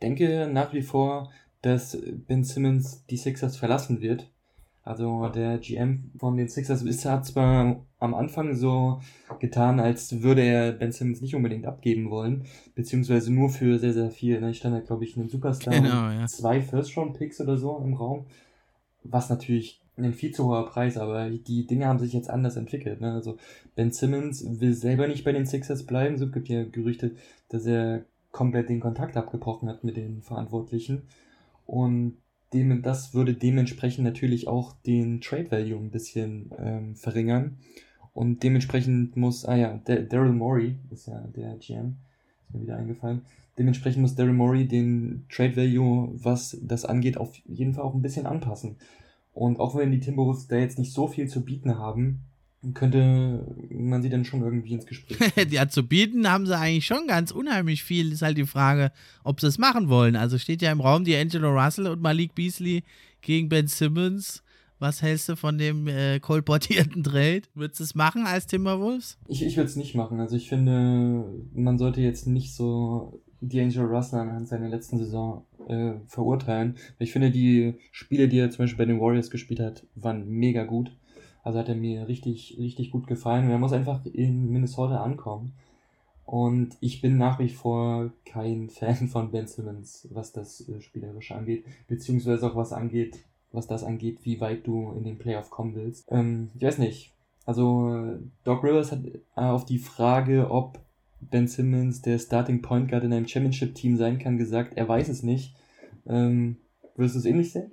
denke nach wie vor, dass Ben Simmons die Sixers verlassen wird. Also der GM von den Sixers ist, hat zwar am Anfang so getan, als würde er Ben Simmons nicht unbedingt abgeben wollen, beziehungsweise nur für sehr, sehr viel. Da stand da, glaube ich, einen Superstar genau, ja. zwei First-Round-Picks oder so im Raum was natürlich ein viel zu hoher Preis, aber die Dinge haben sich jetzt anders entwickelt. Ne? Also Ben Simmons will selber nicht bei den Sixers bleiben. So gibt ja Gerüchte, dass er komplett den Kontakt abgebrochen hat mit den Verantwortlichen. Und dem, das würde dementsprechend natürlich auch den Trade Value ein bisschen ähm, verringern. Und dementsprechend muss, ah ja, Daryl Morey ist ja der GM, ist mir wieder eingefallen. Dementsprechend muss Daryl Morey den Trade Value, was das angeht, auf jeden Fall auch ein bisschen anpassen. Und auch wenn die Timberwolves da jetzt nicht so viel zu bieten haben, könnte man sie dann schon irgendwie ins Gespräch. ja, zu bieten haben sie eigentlich schon ganz unheimlich viel. Ist halt die Frage, ob sie es machen wollen. Also steht ja im Raum die Angelo Russell und Malik Beasley gegen Ben Simmons. Was hältst du von dem äh, kolportierten Trade? Würdest du es machen als Timberwolves? Ich, ich würde es nicht machen. Also ich finde, man sollte jetzt nicht so D'Angelo Russell anhand seiner letzten Saison äh, verurteilen. Ich finde, die Spiele, die er zum Beispiel bei den Warriors gespielt hat, waren mega gut. Also hat er mir richtig, richtig gut gefallen. Und er muss einfach in Minnesota ankommen. Und ich bin nach wie vor kein Fan von Ben Simmons, was das äh, Spielerische angeht, beziehungsweise auch was angeht, was das angeht, wie weit du in den Playoff kommen willst. Ähm, ich weiß nicht. Also Doc Rivers hat äh, auf die Frage, ob Ben Simmons der Starting Point Guard in einem Championship-Team sein kann, gesagt, er weiß es nicht. Ähm, würdest du es ähnlich sehen?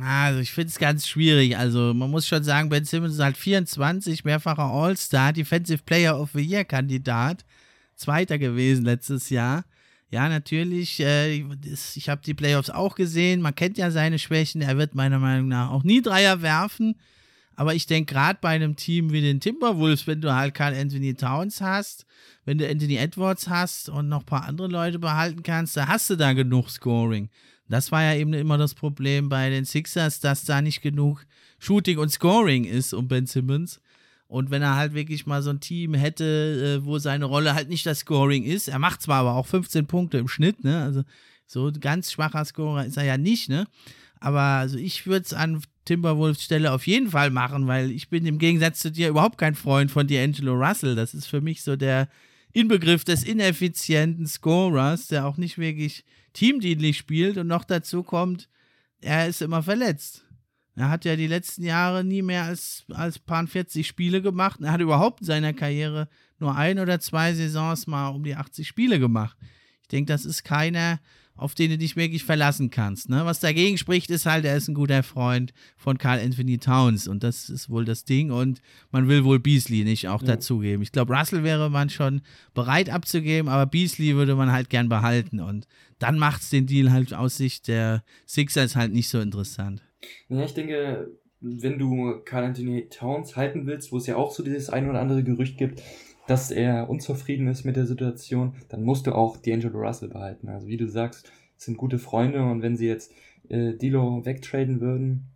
Also ich finde es ganz schwierig. Also man muss schon sagen, Ben Simmons ist halt 24, mehrfacher All-Star, Defensive Player of the Year-Kandidat, Zweiter gewesen letztes Jahr. Ja, natürlich, äh, ich habe die Playoffs auch gesehen. Man kennt ja seine Schwächen. Er wird meiner Meinung nach auch nie Dreier werfen. Aber ich denke, gerade bei einem Team wie den Timberwolves, wenn du halt Carl Anthony Towns hast, wenn du Anthony Edwards hast und noch ein paar andere Leute behalten kannst, da hast du da genug Scoring. Das war ja eben immer das Problem bei den Sixers, dass da nicht genug Shooting und Scoring ist um Ben Simmons. Und wenn er halt wirklich mal so ein Team hätte, äh, wo seine Rolle halt nicht das Scoring ist, er macht zwar aber auch 15 Punkte im Schnitt, ne? Also so ganz schwacher Scorer ist er ja nicht, ne? Aber also ich würde es an Timberwolves Stelle auf jeden Fall machen, weil ich bin im Gegensatz zu dir überhaupt kein Freund von D'Angelo Russell. Das ist für mich so der Inbegriff des ineffizienten Scorers, der auch nicht wirklich teamdienlich spielt und noch dazu kommt, er ist immer verletzt. Er hat ja die letzten Jahre nie mehr als, als paar 40 Spiele gemacht. Er hat überhaupt in seiner Karriere nur ein oder zwei Saisons mal um die 80 Spiele gemacht. Ich denke, das ist keiner, auf den du dich wirklich verlassen kannst. Ne? Was dagegen spricht, ist halt, er ist ein guter Freund von Carl Anthony Towns und das ist wohl das Ding und man will wohl Beasley nicht auch ja. dazugeben. Ich glaube, Russell wäre man schon bereit abzugeben, aber Beasley würde man halt gern behalten und dann macht es den Deal halt aus Sicht der Sixers halt nicht so interessant. Ja, ich denke, wenn du Carl Anthony Towns halten willst, wo es ja auch so dieses ein oder andere Gerücht gibt, dass er unzufrieden ist mit der Situation, dann musst du auch D'Angelo Russell behalten. Also wie du sagst, sind gute Freunde und wenn sie jetzt äh, Dilo wegtraden würden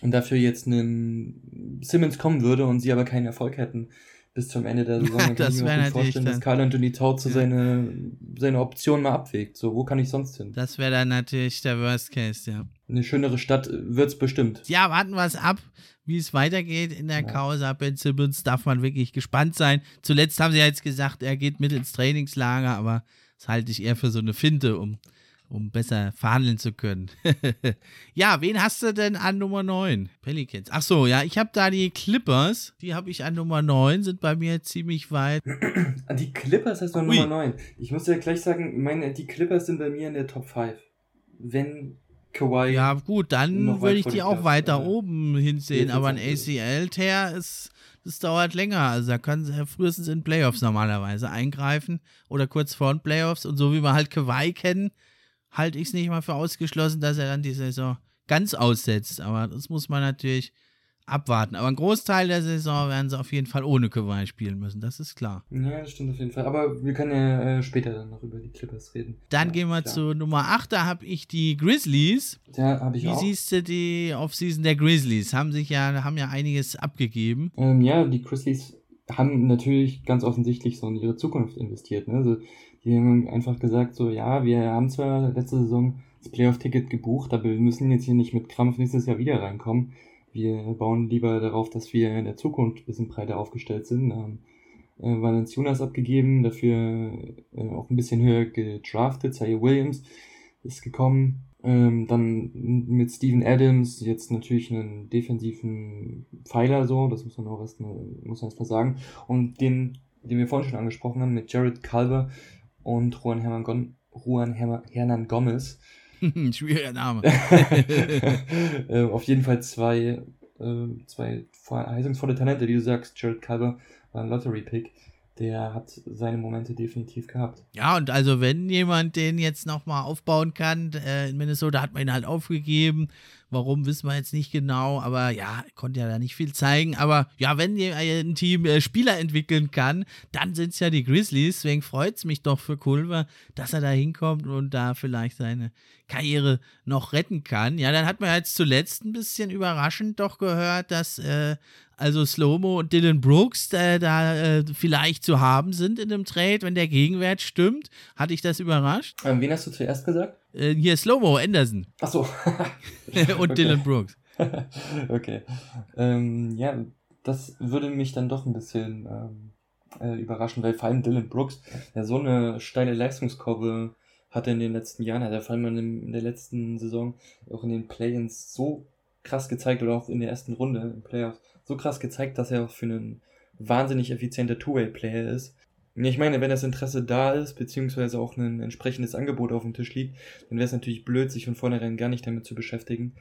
und dafür jetzt einen Simmons kommen würde und sie aber keinen Erfolg hätten, bis zum Ende der Saison. Dann kann ich mir gut vorstellen, dass Carl Anthony Towns so ja. seine, seine Option mal abwägt. So, wo kann ich sonst hin? Das wäre dann natürlich der Worst Case, ja. Eine schönere Stadt wird es bestimmt. Ja, warten wir es ab, wie es weitergeht in der ja. Causa. Ben Simmons darf man wirklich gespannt sein. Zuletzt haben sie ja jetzt gesagt, er geht mit ins Trainingslager, aber das halte ich eher für so eine Finte, um um besser verhandeln zu können. ja, wen hast du denn an Nummer 9? Pelicans. Ach so, ja, ich habe da die Clippers. Die habe ich an Nummer 9, sind bei mir ziemlich weit. Die Clippers hast du an Nummer 9. Ich muss dir gleich sagen, meine, die Clippers sind bei mir in der Top 5. Wenn Kawhi. Ja, gut, dann würde ich die auch weiter oder? oben hinsehen, aber ein ACL-Tear ist. Das dauert länger. Also da können sie frühestens in Playoffs normalerweise eingreifen oder kurz vor den Playoffs. Und so wie wir halt Kawhi kennen, halte ich es nicht mal für ausgeschlossen, dass er dann die Saison ganz aussetzt. Aber das muss man natürlich abwarten. Aber ein Großteil der Saison werden sie auf jeden Fall ohne Kawhi spielen müssen, das ist klar. Ja, das stimmt auf jeden Fall. Aber wir können ja äh, später dann noch über die Clippers reden. Dann ja, gehen wir klar. zu Nummer 8, da habe ich die Grizzlies. Ja, habe ich Wie auch. Wie siehst du die Offseason der Grizzlies? Haben sich ja, haben ja einiges abgegeben. Ähm, ja, die Grizzlies haben natürlich ganz offensichtlich so in ihre Zukunft investiert. Ne? Also die haben einfach gesagt, so, ja, wir haben zwar letzte Saison das Playoff-Ticket gebucht, aber wir müssen jetzt hier nicht mit Krampf nächstes Jahr wieder reinkommen. Wir bauen lieber darauf, dass wir in der Zukunft ein bisschen breiter aufgestellt sind. Ähm, äh, Valenciunas abgegeben, dafür äh, auch ein bisschen höher gedraftet. Zaya Williams ist gekommen. Ähm, dann mit Steven Adams jetzt natürlich einen defensiven Pfeiler so, das muss man auch erstmal, muss man erstmal sagen. Und den, den wir vorhin schon angesprochen haben, mit Jared Culver, und Juan Hernan, Juan Hernan Gomez. Schwieriger Name. äh, auf jeden Fall zwei, äh, zwei verheißungsvolle Talente, wie du sagst. Jared Culver war ein Lottery-Pick. Der hat seine Momente definitiv gehabt. Ja, und also wenn jemand den jetzt nochmal aufbauen kann, äh, in Minnesota hat man ihn halt aufgegeben. Warum, wissen wir jetzt nicht genau, aber ja, konnte ja da nicht viel zeigen. Aber ja, wenn ein Team äh, Spieler entwickeln kann, dann sind es ja die Grizzlies. Deswegen freut es mich doch für Culver, dass er da hinkommt und da vielleicht seine Karriere noch retten kann. Ja, dann hat man jetzt zuletzt ein bisschen überraschend doch gehört, dass äh, also Slomo und Dylan Brooks äh, da äh, vielleicht zu haben sind in dem Trade, wenn der Gegenwert stimmt. Hatte ich das überrascht? Ähm, wen hast du zuerst gesagt? Äh, hier Slomo Anderson. Ach so. und Dylan Brooks. okay. Ähm, ja, das würde mich dann doch ein bisschen ähm, äh, überraschen, weil vor allem Dylan Brooks ja so eine steile Leistungskurve hatte in den letzten Jahren, hat er vor allem in der letzten Saison auch in den Play-ins so krass gezeigt oder auch in der ersten Runde im Playoffs so krass gezeigt, dass er auch für einen wahnsinnig effizienter Two-Way-Player ist. Ich meine, wenn das Interesse da ist, beziehungsweise auch ein entsprechendes Angebot auf dem Tisch liegt, dann wäre es natürlich blöd, sich von vornherein gar nicht damit zu beschäftigen.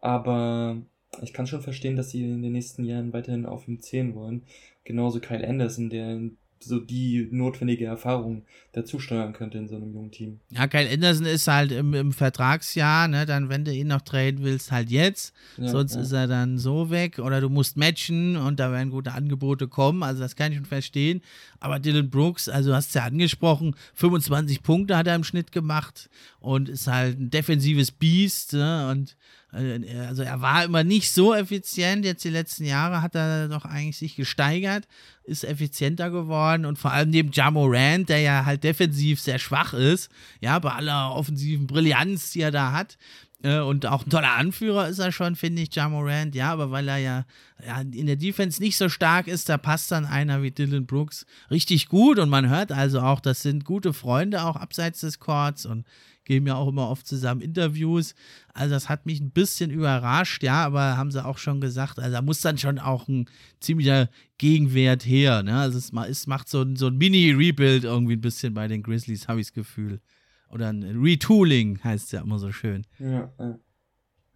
Aber ich kann schon verstehen, dass sie in den nächsten Jahren weiterhin auf ihm zählen wollen. Genauso Kyle Anderson, der so die notwendige Erfahrung dazu steuern könnte in so einem jungen Team. Ja, Kyle Anderson ist halt im, im Vertragsjahr, ne, dann wenn du ihn noch traden willst, halt jetzt. Ja, Sonst ja. ist er dann so weg oder du musst matchen und da werden gute Angebote kommen. Also das kann ich schon verstehen. Aber Dylan Brooks, also du hast es ja angesprochen, 25 Punkte hat er im Schnitt gemacht und ist halt ein defensives Biest ne, und also er war immer nicht so effizient. Jetzt die letzten Jahre hat er doch eigentlich sich gesteigert, ist effizienter geworden und vor allem neben Jamorant, der ja halt defensiv sehr schwach ist, ja, bei aller offensiven Brillanz, die er da hat, äh, und auch ein toller Anführer ist er schon, finde ich, Jamorant, ja, aber weil er ja, ja, in der Defense nicht so stark ist, da passt dann einer wie Dylan Brooks richtig gut. Und man hört also auch, das sind gute Freunde auch abseits des Courts. Und geben ja auch immer oft zusammen Interviews. Also das hat mich ein bisschen überrascht, ja, aber haben sie auch schon gesagt, also da muss dann schon auch ein ziemlicher Gegenwert her, ne? Also es, macht so ein, so ein Mini-Rebuild irgendwie ein bisschen bei den Grizzlies, habe ich das Gefühl. Oder ein Retooling heißt es ja immer so schön. Ja, ja.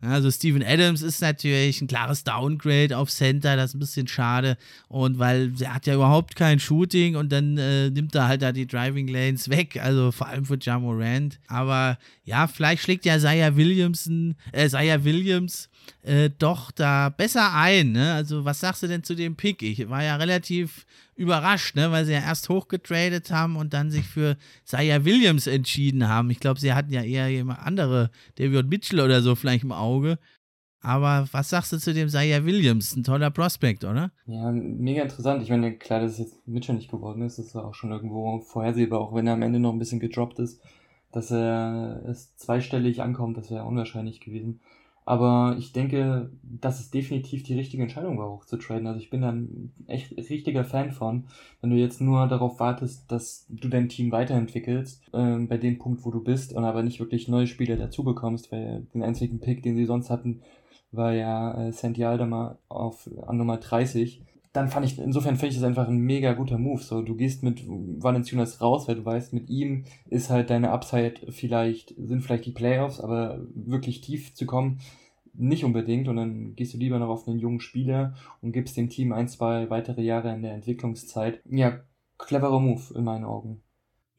Also Steven Adams ist natürlich ein klares Downgrade auf Center, das ist ein bisschen schade. Und weil er hat ja überhaupt kein Shooting und dann äh, nimmt er halt da die Driving Lanes weg, also vor allem für Ja Morant. Aber ja, vielleicht schlägt ja Zaya Williamson, äh, Zaya Williams äh, doch da besser ein. Ne? Also, was sagst du denn zu dem Pick? Ich war ja relativ überrascht, ne? weil sie ja erst hochgetradet haben und dann sich für Zaya Williams entschieden haben. Ich glaube, sie hatten ja eher jemand andere, David Mitchell oder so vielleicht im Auge. Aber was sagst du zu dem Zaya Williams? Ein toller Prospekt, oder? Ja, mega interessant. Ich meine, klar, dass es jetzt Mitchell nicht geworden ist, ist auch schon irgendwo vorhersehbar, auch wenn er am Ende noch ein bisschen gedroppt ist. Dass er es zweistellig ankommt, das wäre unwahrscheinlich gewesen. Aber ich denke, dass es definitiv die richtige Entscheidung war, hochzutraden. Also ich bin da ein echt richtiger Fan von, wenn du jetzt nur darauf wartest, dass du dein Team weiterentwickelst, äh, bei dem Punkt, wo du bist, und aber nicht wirklich neue Spieler dazu bekommst, weil den einzigen Pick, den sie sonst hatten, war ja äh, Santi Aldama auf, an Nummer 30 dann fand ich, insofern finde ich das einfach ein mega guter Move. So, du gehst mit Valenciunas raus, weil du weißt, mit ihm ist halt deine Upside vielleicht, sind vielleicht die Playoffs, aber wirklich tief zu kommen, nicht unbedingt. Und dann gehst du lieber noch auf einen jungen Spieler und gibst dem Team ein, zwei weitere Jahre in der Entwicklungszeit. Ja, cleverer Move in meinen Augen.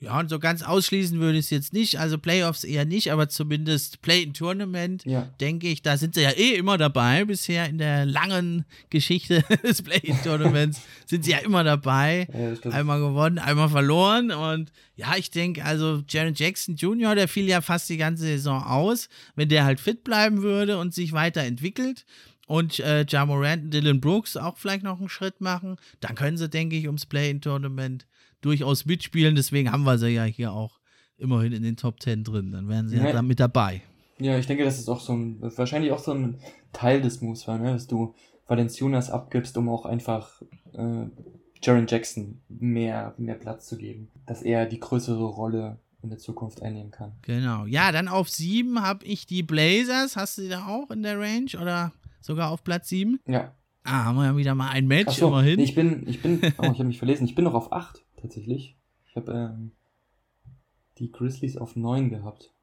Ja, und so ganz ausschließen würde ich es jetzt nicht. Also Playoffs eher nicht, aber zumindest Play-in-Tournament, ja. denke ich, da sind sie ja eh immer dabei. Bisher in der langen Geschichte des Play-in-Tournaments sind sie ja immer dabei. Ja, einmal gewonnen, einmal verloren. Und ja, ich denke, also Jaron Jackson Jr., der fiel ja fast die ganze Saison aus. Wenn der halt fit bleiben würde und sich weiterentwickelt, und äh, Ja Morant und Dylan Brooks auch vielleicht noch einen Schritt machen, dann können sie, denke ich, ums Play-in-Tournament durchaus mitspielen. Deswegen haben wir sie ja hier auch immerhin in den Top 10 drin. Dann wären sie ja, ja dann mit dabei. Ja, ich denke, das ist auch so ein, wahrscheinlich auch so ein Teil des Moves war, ne? dass du Valenciunas abgibst, um auch einfach äh, Jaron Jackson mehr, mehr Platz zu geben. Dass er die größere Rolle in der Zukunft einnehmen kann. Genau. Ja, dann auf 7 habe ich die Blazers. Hast du die da auch in der Range oder sogar auf Platz 7? Ja. Ah, haben wir ja wieder mal ein Match so, immerhin. Nee, ich bin, ich bin, oh, ich habe mich verlesen. Ich bin noch auf 8 tatsächlich. Ich habe ähm, die Grizzlies auf 9 gehabt.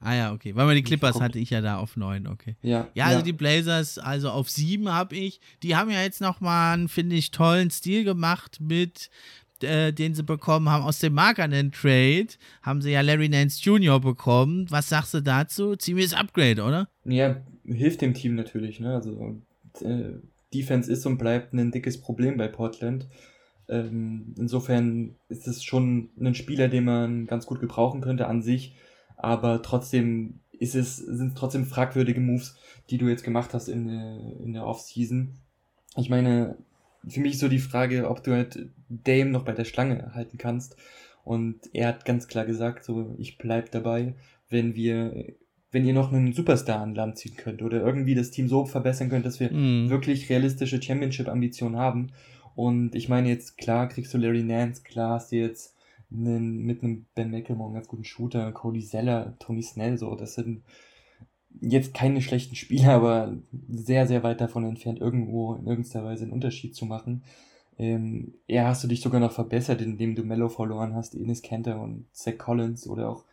Ah ja, okay. Weil man die Clippers hatte ich ja da auf 9, okay. Ja. Ja, also ja. die Blazers, also auf 7 habe ich. Die haben ja jetzt nochmal einen, finde ich, tollen Stil gemacht mit, äh, den sie bekommen haben aus dem Markanen Trade. Haben sie ja Larry Nance Jr. bekommen. Was sagst du dazu? Ziemliches Upgrade, oder? Ja, hilft dem Team natürlich, ne? Also äh, Defense ist und bleibt ein dickes Problem bei Portland. Ähm, insofern ist es schon ein Spieler, den man ganz gut gebrauchen könnte an sich, aber trotzdem ist es, sind trotzdem fragwürdige Moves, die du jetzt gemacht hast in der, in der Offseason. Ich meine, für mich so die Frage, ob du halt Dame noch bei der Schlange halten kannst. Und er hat ganz klar gesagt, so, ich bleib dabei, wenn wir, wenn ihr noch einen Superstar an Land ziehen könnt oder irgendwie das Team so verbessern könnt, dass wir mm. wirklich realistische Championship-Ambitionen haben. Und ich meine jetzt, klar kriegst du Larry Nance, klar hast du jetzt einen, mit einem Ben McElmore einen ganz guten Shooter, Cody Zeller, Tony Snell, so, das sind jetzt keine schlechten Spieler, aber sehr, sehr weit davon entfernt, irgendwo in irgendeiner Weise einen Unterschied zu machen. Ähm, eher hast du dich sogar noch verbessert, indem du Mello verloren hast, Ines Kanter und Zach Collins oder auch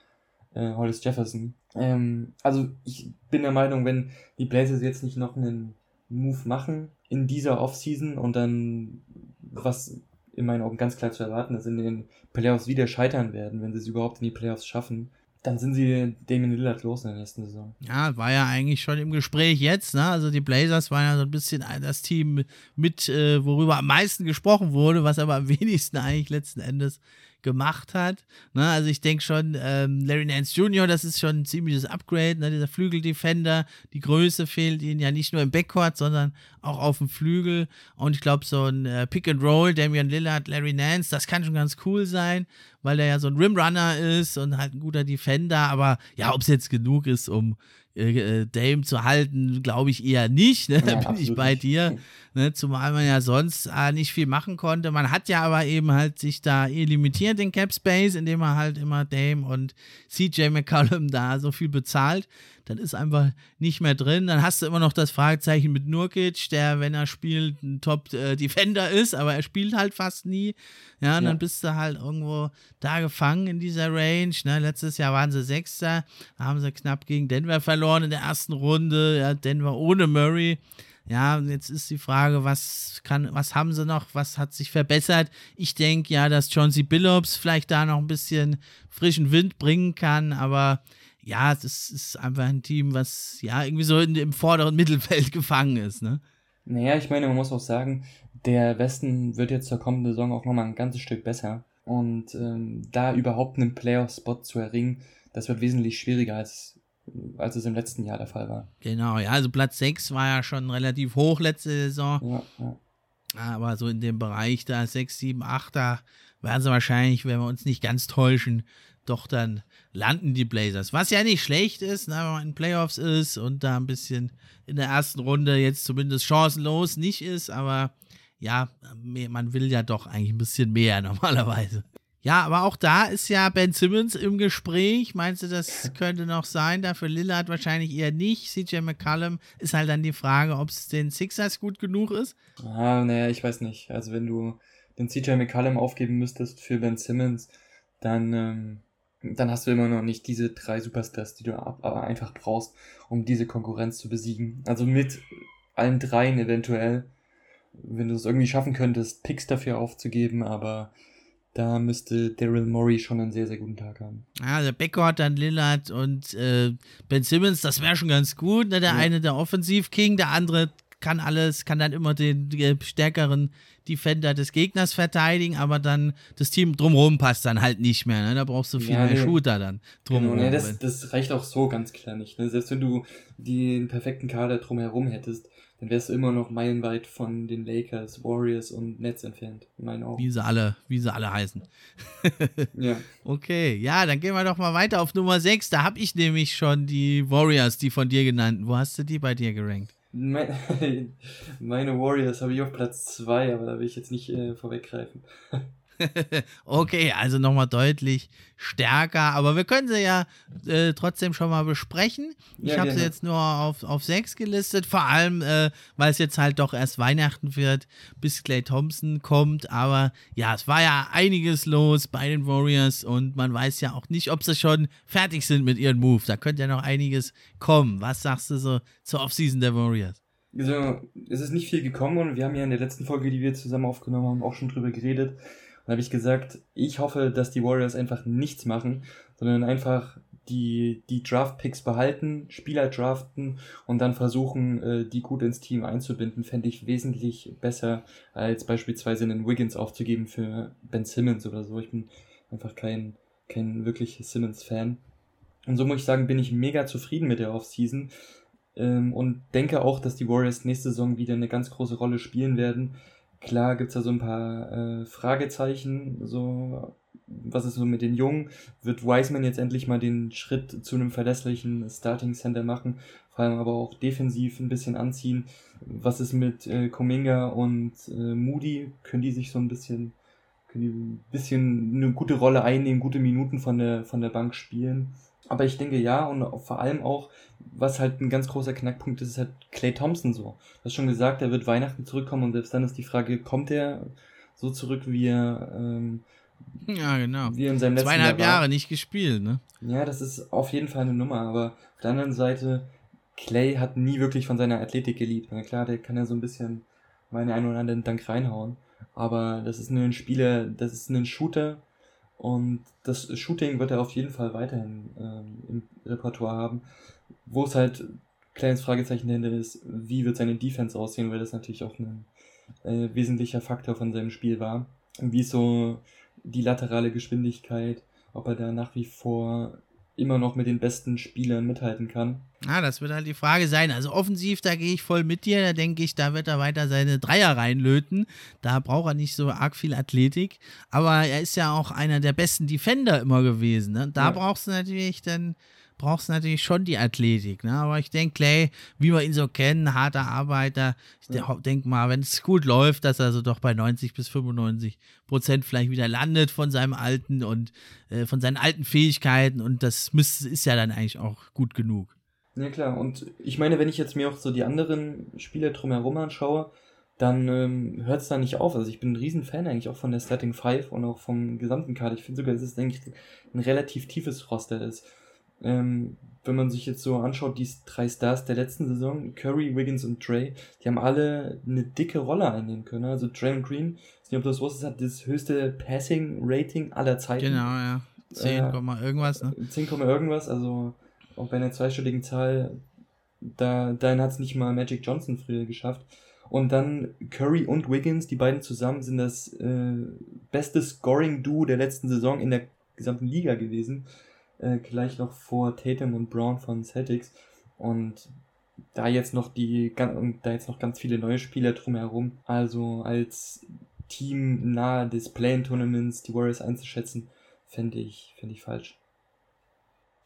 äh, Hollis Jefferson. Ähm, also ich bin der Meinung, wenn die Blazers jetzt nicht noch einen Move machen in dieser Offseason und dann, was in meinen Augen ganz klar zu erwarten ist, in den Playoffs wieder scheitern werden, wenn sie es überhaupt in die Playoffs schaffen, dann sind sie Damien Lillard los in der nächsten Saison. Ja, war ja eigentlich schon im Gespräch jetzt, ne? Also die Blazers waren ja so ein bisschen das Team mit, äh, worüber am meisten gesprochen wurde, was aber am wenigsten eigentlich letzten Endes gemacht hat. Ne? Also ich denke schon, ähm, Larry Nance Jr., das ist schon ein ziemliches Upgrade, ne? dieser Flügeldefender, die Größe fehlt ihnen ja nicht nur im Backcourt, sondern auch auf dem Flügel und ich glaube so ein äh, Pick and Roll, Damian Lillard, Larry Nance, das kann schon ganz cool sein, weil er ja so ein Rimrunner ist und halt ein guter Defender, aber ja, ob es jetzt genug ist, um äh, äh, Dame zu halten, glaube ich eher nicht. Ne? Da ja, bin ich bei dir. Ne? Zumal man ja sonst äh, nicht viel machen konnte. Man hat ja aber eben halt sich da eh limitiert, den Cap Space, indem man halt immer Dame und CJ McCollum da so viel bezahlt dann ist einfach nicht mehr drin. Dann hast du immer noch das Fragezeichen mit Nurkic, der, wenn er spielt, ein Top-Defender ist, aber er spielt halt fast nie. Ja, und ja. dann bist du halt irgendwo da gefangen in dieser Range. Ne? Letztes Jahr waren sie Sechster, da haben sie knapp gegen Denver verloren in der ersten Runde. Ja, Denver ohne Murray. Ja, jetzt ist die Frage, was kann, was haben sie noch, was hat sich verbessert? Ich denke ja, dass John C. Billups vielleicht da noch ein bisschen frischen Wind bringen kann, aber ja, es ist, ist einfach ein Team, was ja irgendwie so in, im vorderen Mittelfeld gefangen ist, ne? Naja, ich meine, man muss auch sagen, der Westen wird jetzt zur kommenden Saison auch nochmal ein ganzes Stück besser. Und ähm, da überhaupt einen Playoff-Spot zu erringen, das wird wesentlich schwieriger als, als es im letzten Jahr der Fall war. Genau, ja, also Platz 6 war ja schon relativ hoch letzte Saison. Ja, ja. Aber so in dem Bereich da 6, 7, 8, da werden sie wahrscheinlich, wenn wir uns nicht ganz täuschen, doch dann landen die Blazers. Was ja nicht schlecht ist, ne, wenn man in Playoffs ist und da ein bisschen in der ersten Runde jetzt zumindest chancenlos nicht ist, aber ja, man will ja doch eigentlich ein bisschen mehr normalerweise. Ja, aber auch da ist ja Ben Simmons im Gespräch. Meinst du, das könnte noch sein? Dafür Lillard wahrscheinlich eher nicht. CJ McCallum ist halt dann die Frage, ob es den Sixers gut genug ist. Ah, naja, ich weiß nicht. Also wenn du den CJ McCallum aufgeben müsstest für Ben Simmons, dann, ähm, dann hast du immer noch nicht diese drei Superstars, die du aber einfach brauchst, um diese Konkurrenz zu besiegen. Also mit allen dreien eventuell wenn du es irgendwie schaffen könntest, Picks dafür aufzugeben, aber da müsste Daryl Morey schon einen sehr, sehr guten Tag haben. Ja, der Backcourt dann Lillard und äh, Ben Simmons, das wäre schon ganz gut. Ne? Der ja. eine der Offensiv-King, der andere kann alles, kann dann immer den äh, stärkeren Defender des Gegners verteidigen, aber dann das Team drumherum passt dann halt nicht mehr. Ne? Da brauchst du viel ja, mehr nee. Shooter dann drumherum. Genau, nee, das, das reicht auch so ganz klar nicht. Ne? Selbst wenn du den perfekten Kader drumherum hättest, dann wärst du immer noch meilenweit von den Lakers, Warriors und Nets entfernt, in meinen Augen. Wie sie alle, wie sie alle heißen. ja. Okay, ja, dann gehen wir doch mal weiter auf Nummer 6. Da habe ich nämlich schon die Warriors, die von dir genannten. Wo hast du die bei dir gerankt? Meine, Warriors habe ich auf Platz 2, aber da will ich jetzt nicht äh, vorweggreifen. okay, also nochmal deutlich stärker, aber wir können sie ja äh, trotzdem schon mal besprechen. Ich ja, habe sie jetzt nur auf, auf sechs gelistet, vor allem, äh, weil es jetzt halt doch erst Weihnachten wird, bis Clay Thompson kommt. Aber ja, es war ja einiges los bei den Warriors und man weiß ja auch nicht, ob sie schon fertig sind mit ihren Move. Da könnte ja noch einiges kommen. Was sagst du so zur Offseason der Warriors? Also, es ist nicht viel gekommen und wir haben ja in der letzten Folge, die wir zusammen aufgenommen haben, auch schon drüber geredet dann habe ich gesagt, ich hoffe, dass die Warriors einfach nichts machen, sondern einfach die, die Draft-Picks behalten, Spieler draften und dann versuchen, äh, die gut ins Team einzubinden, fände ich wesentlich besser, als beispielsweise einen Wiggins aufzugeben für Ben Simmons oder so. Ich bin einfach kein, kein wirklich Simmons-Fan. Und so muss ich sagen, bin ich mega zufrieden mit der Offseason ähm, und denke auch, dass die Warriors nächste Saison wieder eine ganz große Rolle spielen werden. Klar gibt's da so ein paar äh, Fragezeichen, so was ist so mit den Jungen? Wird Wiseman jetzt endlich mal den Schritt zu einem verlässlichen Starting Center machen? Vor allem aber auch defensiv ein bisschen anziehen. Was ist mit äh, Kominga und äh, Moody? Können die sich so ein bisschen, können die ein bisschen eine gute Rolle einnehmen, gute Minuten von der, von der Bank spielen? Aber ich denke ja und vor allem auch, was halt ein ganz großer Knackpunkt ist, ist halt Clay Thompson so. Du hast schon gesagt, er wird Weihnachten zurückkommen und selbst dann ist die Frage, kommt er so zurück, wie er, ähm, ja, genau. Wie in seinem letzten Zweieinhalb Jahr Jahre nicht gespielt, ne? Ja, das ist auf jeden Fall eine Nummer, aber auf der anderen Seite, Clay hat nie wirklich von seiner Athletik geliebt. Na klar, der kann ja so ein bisschen meine einen oder anderen Dank reinhauen. Aber das ist nur ein Spieler, das ist ein Shooter, und das Shooting wird er auf jeden Fall weiterhin ähm, im Repertoire haben. Wo es halt kleines Fragezeichen dahinter ist, wie wird seine Defense aussehen, weil das natürlich auch ein äh, wesentlicher Faktor von seinem Spiel war. Wie so die laterale Geschwindigkeit, ob er da nach wie vor immer noch mit den besten Spielern mithalten kann. Ah, das wird halt die Frage sein. Also offensiv, da gehe ich voll mit dir. Da denke ich, da wird er weiter seine Dreier reinlöten. Da braucht er nicht so arg viel Athletik. Aber er ist ja auch einer der besten Defender immer gewesen. Ne? Da ja. brauchst du natürlich dann brauchst du natürlich schon die Athletik. Ne? Aber ich denke, Clay, wie wir ihn so kennen, harter Arbeiter, ich ja. denke mal, wenn es gut läuft, dass er so doch bei 90 bis 95 Prozent vielleicht wieder landet von seinem alten und äh, von seinen alten Fähigkeiten und das müsste, ist ja dann eigentlich auch gut genug. Ja klar, und ich meine, wenn ich jetzt mir auch so die anderen Spieler drumherum anschaue, dann ähm, hört es da nicht auf. Also ich bin ein Riesenfan eigentlich auch von der Starting Five und auch vom gesamten Kader. Ich finde sogar, dass es eigentlich ein relativ tiefes Roster ist. Ähm, wenn man sich jetzt so anschaut, die drei Stars der letzten Saison, Curry, Wiggins und Trey, die haben alle eine dicke Rolle einnehmen können. Also Draymond Green, ich weiß nicht, ob du das wusstest, hat das höchste Passing-Rating aller Zeiten. Genau, ja. 10, äh, irgendwas, ne? 10, irgendwas, also auch bei einer zweistelligen Zahl, da, dahin hat es nicht mal Magic Johnson früher geschafft. Und dann Curry und Wiggins, die beiden zusammen sind das äh, beste Scoring-Duo der letzten Saison in der gesamten Liga gewesen. Äh, gleich noch vor Tatum und Brown von Celtics. Und da jetzt noch die, und da jetzt noch ganz viele neue Spieler drumherum. Also als Team nahe des Play-In-Tournaments die Warriors einzuschätzen, fände ich, fände ich falsch.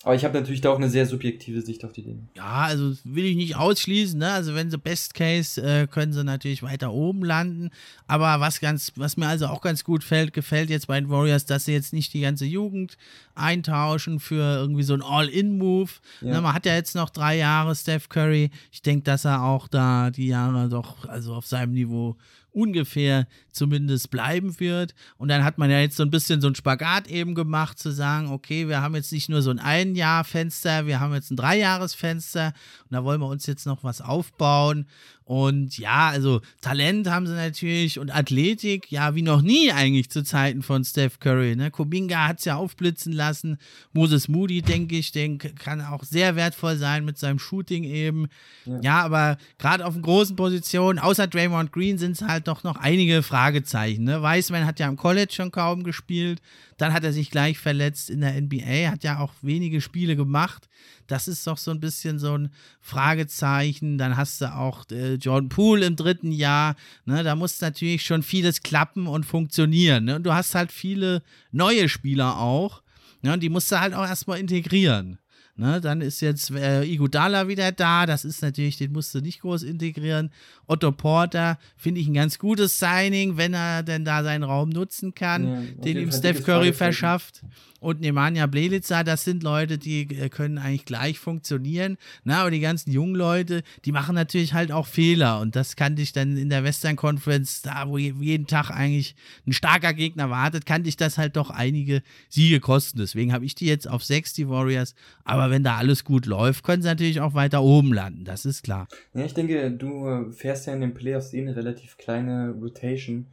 Aber ich habe natürlich da auch eine sehr subjektive Sicht auf die Dinge. Ja, also will ich nicht ausschließen, ne? Also wenn sie Best Case, äh, können sie natürlich weiter oben landen. Aber was ganz, was mir also auch ganz gut fällt, gefällt jetzt bei den Warriors, dass sie jetzt nicht die ganze Jugend eintauschen für irgendwie so ein All-In-Move. Ja. Ne? Man hat ja jetzt noch drei Jahre Steph Curry. Ich denke, dass er auch da die Jahre doch also auf seinem Niveau ungefähr zumindest bleiben wird. Und dann hat man ja jetzt so ein bisschen so ein Spagat eben gemacht, zu sagen, okay, wir haben jetzt nicht nur so ein Ein-Jahr-Fenster, wir haben jetzt ein Dreijahresfenster und da wollen wir uns jetzt noch was aufbauen. Und ja, also Talent haben sie natürlich und Athletik, ja, wie noch nie eigentlich zu Zeiten von Steph Curry. Ne? Kubinga hat es ja aufblitzen lassen. Moses Moody, denke ich, den kann auch sehr wertvoll sein mit seinem Shooting eben. Ja, ja aber gerade auf den großen Positionen, außer Draymond Green, sind es halt doch noch einige Fragezeichen. Ne? Wiseman hat ja im College schon kaum gespielt. Dann hat er sich gleich verletzt in der NBA, hat ja auch wenige Spiele gemacht. Das ist doch so ein bisschen so ein Fragezeichen. Dann hast du auch äh, Jordan Poole im dritten Jahr. Ne? Da muss natürlich schon vieles klappen und funktionieren. Ne? Und du hast halt viele neue Spieler auch. Ne? Und die musst du halt auch erstmal integrieren. Ne, dann ist jetzt äh, Igudala wieder da. Das ist natürlich, den musst du nicht groß integrieren. Otto Porter finde ich ein ganz gutes Signing, wenn er denn da seinen Raum nutzen kann, ja, den ihm Steph Curry verschafft und Nemanja Blelica, das sind Leute, die äh, können eigentlich gleich funktionieren. Na, aber die ganzen jungen Leute, die machen natürlich halt auch Fehler. Und das kannte ich dann in der Western Conference, da wo jeden Tag eigentlich ein starker Gegner wartet, kannte ich das halt doch einige Siege kosten. Deswegen habe ich die jetzt auf sechs, die Warriors. Aber wenn da alles gut läuft, können sie natürlich auch weiter oben landen. Das ist klar. Ja, ich denke, du fährst ja in den Playoffs eh eine relativ kleine Rotation.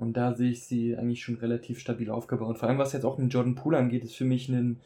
Und da sehe ich sie eigentlich schon relativ stabil aufgebaut. Vor allem, was jetzt auch den Jordan Poole angeht, ist für mich ein,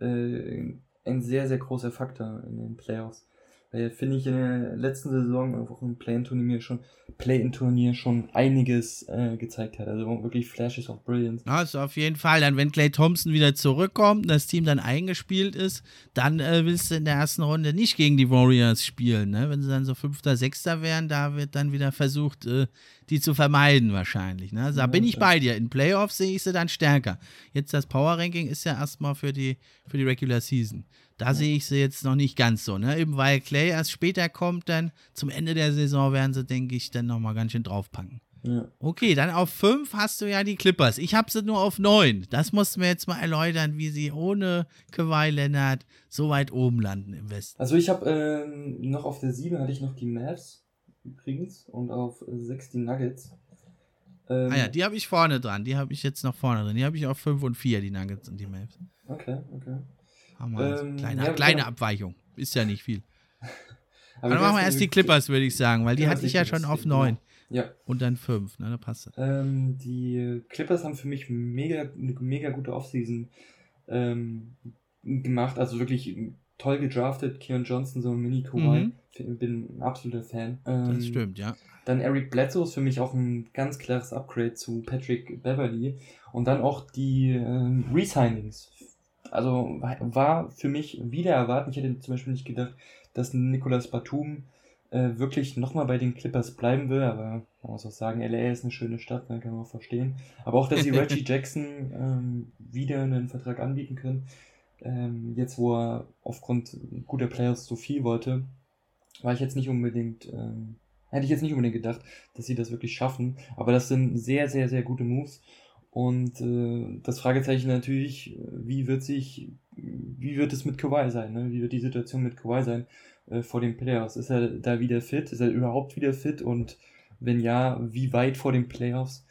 äh, ein sehr, sehr großer Faktor in den Playoffs. Weil finde ich in der letzten Saison auch im Play-In-Turnier schon, Play-In-Turnier schon einiges äh, gezeigt hat. Also wirklich Flashes of Brilliance. Also auf jeden Fall. Dann, wenn Clay Thompson wieder zurückkommt, das Team dann eingespielt ist, dann äh, willst du in der ersten Runde nicht gegen die Warriors spielen. Ne? Wenn sie dann so Fünfter, Sechster wären, da wird dann wieder versucht, äh, die zu vermeiden wahrscheinlich. Ne? Also da bin ich bei dir. In Playoffs sehe ich sie dann stärker. Jetzt das Power Ranking ist ja erstmal für die, für die Regular Season. Da sehe ich sie jetzt noch nicht ganz so, ne? Eben weil Clay erst später kommt, dann zum Ende der Saison werden sie, denke ich, dann nochmal ganz schön draufpacken. Ja. Okay, dann auf 5 hast du ja die Clippers. Ich habe sie nur auf 9. Das mussten wir jetzt mal erläutern, wie sie ohne Kawhi Leonard so weit oben landen im Westen. Also ich habe ähm, noch auf der 7 hatte ich noch die Mavs übrigens und auf 6 die Nuggets. Ähm, ah ja, die habe ich vorne dran. Die habe ich jetzt noch vorne drin. Die habe ich auf 5 und 4, die Nuggets und die Mavs. Okay, okay. Haben wir ähm, kleine, ja, kleine Abweichung. Ist ja nicht viel. Aber dann machen wir erst die Clippers, würde ich sagen, weil die hatte ich ja schon auf 9. Ja. Und dann 5, ne? Da passt das. Ähm, die Clippers haben für mich mega, eine mega gute Offseason ähm, gemacht. Also wirklich toll gedraftet. Kieran Johnson, so ein mini mhm. Bin ein absoluter Fan. Ähm, das stimmt, ja. Dann Eric Bledsoe ist für mich auch ein ganz klares Upgrade zu Patrick Beverly. Und dann auch die ähm, Resignings also war für mich wieder erwarten. Ich hätte zum Beispiel nicht gedacht, dass Nicolas Batum äh, wirklich nochmal bei den Clippers bleiben will, aber man muss auch sagen, LA ist eine schöne Stadt, dann kann man auch verstehen. Aber auch, dass sie Reggie Jackson ähm, wieder einen Vertrag anbieten können, ähm, jetzt wo er aufgrund guter Players so viel wollte, war ich jetzt nicht unbedingt, ähm, hätte ich jetzt nicht unbedingt gedacht, dass sie das wirklich schaffen. Aber das sind sehr, sehr, sehr gute Moves. Und äh, das Fragezeichen natürlich, wie wird sich, wie wird es mit Kawhi sein? Ne? Wie wird die Situation mit Kawhi sein äh, vor den Playoffs? Ist er da wieder fit? Ist er überhaupt wieder fit? Und wenn ja, wie weit vor den Playoffs?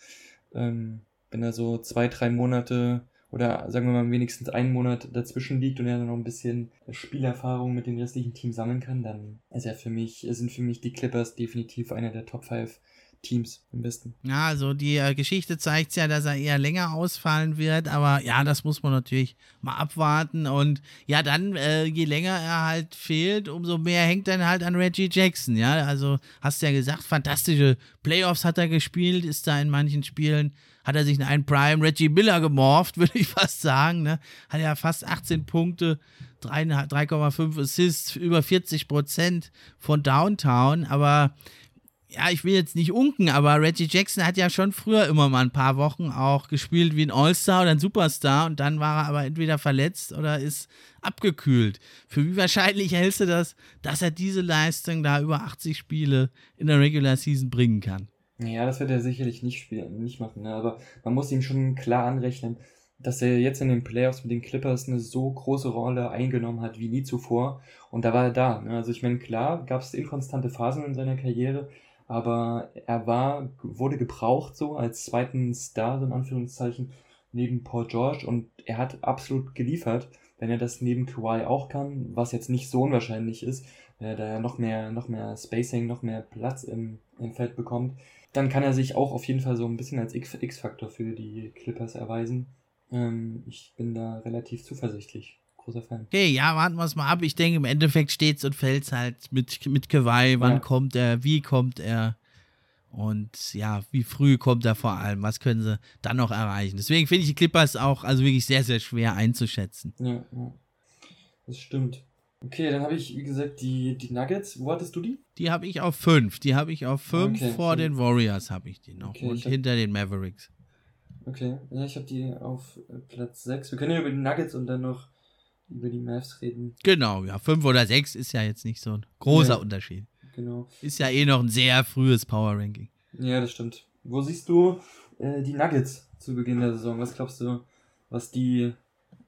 Ähm, wenn er so zwei, drei Monate oder sagen wir mal wenigstens einen Monat dazwischen liegt und er dann noch ein bisschen Spielerfahrung mit dem restlichen Team sammeln kann, dann ist er für mich, sind für mich die Clippers definitiv einer der Top 5 Teams im Westen. Ja, also die äh, Geschichte zeigt ja, dass er eher länger ausfallen wird, aber ja, das muss man natürlich mal abwarten. Und ja, dann, äh, je länger er halt fehlt, umso mehr hängt dann halt an Reggie Jackson. Ja, also hast du ja gesagt, fantastische Playoffs hat er gespielt, ist da in manchen Spielen hat er sich in einen Prime Reggie Miller gemorpht, würde ich fast sagen. Ne? Hat ja fast 18 Punkte, 3,5 Assists, über 40 Prozent von Downtown. Aber ja, ich will jetzt nicht unken, aber Reggie Jackson hat ja schon früher immer mal ein paar Wochen auch gespielt wie ein All-Star oder ein Superstar und dann war er aber entweder verletzt oder ist abgekühlt. Für wie wahrscheinlich hältst du das, dass er diese Leistung da über 80 Spiele in der Regular Season bringen kann? Ja, das wird er sicherlich nicht spielen, nicht machen, ne? aber man muss ihm schon klar anrechnen, dass er jetzt in den Playoffs mit den Clippers eine so große Rolle eingenommen hat wie nie zuvor. Und da war er da. Ne? Also ich meine, klar, gab es inkonstante Phasen in seiner Karriere, aber er war, wurde gebraucht so als zweiten Star, so in Anführungszeichen, neben Paul George und er hat absolut geliefert. Wenn er das neben Kawhi auch kann, was jetzt nicht so unwahrscheinlich ist, wenn er da noch mehr, noch mehr Spacing, noch mehr Platz im, im Feld bekommt, dann kann er sich auch auf jeden Fall so ein bisschen als X-Faktor für die Clippers erweisen. Ähm, ich bin da relativ zuversichtlich. Großer Fan. Okay, ja, warten wir es mal ab. Ich denke, im Endeffekt steht es und fällt es halt mit, mit Kawhi. Wann ja. kommt er? Wie kommt er? Und ja, wie früh kommt er vor allem? Was können sie dann noch erreichen? Deswegen finde ich die Clippers auch also wirklich sehr, sehr schwer einzuschätzen. Ja, ja. Das stimmt. Okay, dann habe ich, wie gesagt, die, die Nuggets. Wo hattest du die? Die habe ich auf 5. Die habe ich auf 5. Okay, vor den Warriors habe ich die noch. Okay, und hinter den Mavericks. Okay, ja, ich habe die auf äh, Platz 6. Wir können ja über die Nuggets und dann noch über die Mavs reden. Genau, ja, 5 oder 6 ist ja jetzt nicht so ein großer ja, Unterschied. Genau. Ist ja eh noch ein sehr frühes Power Ranking. Ja, das stimmt. Wo siehst du äh, die Nuggets zu Beginn der Saison? Was glaubst du, was die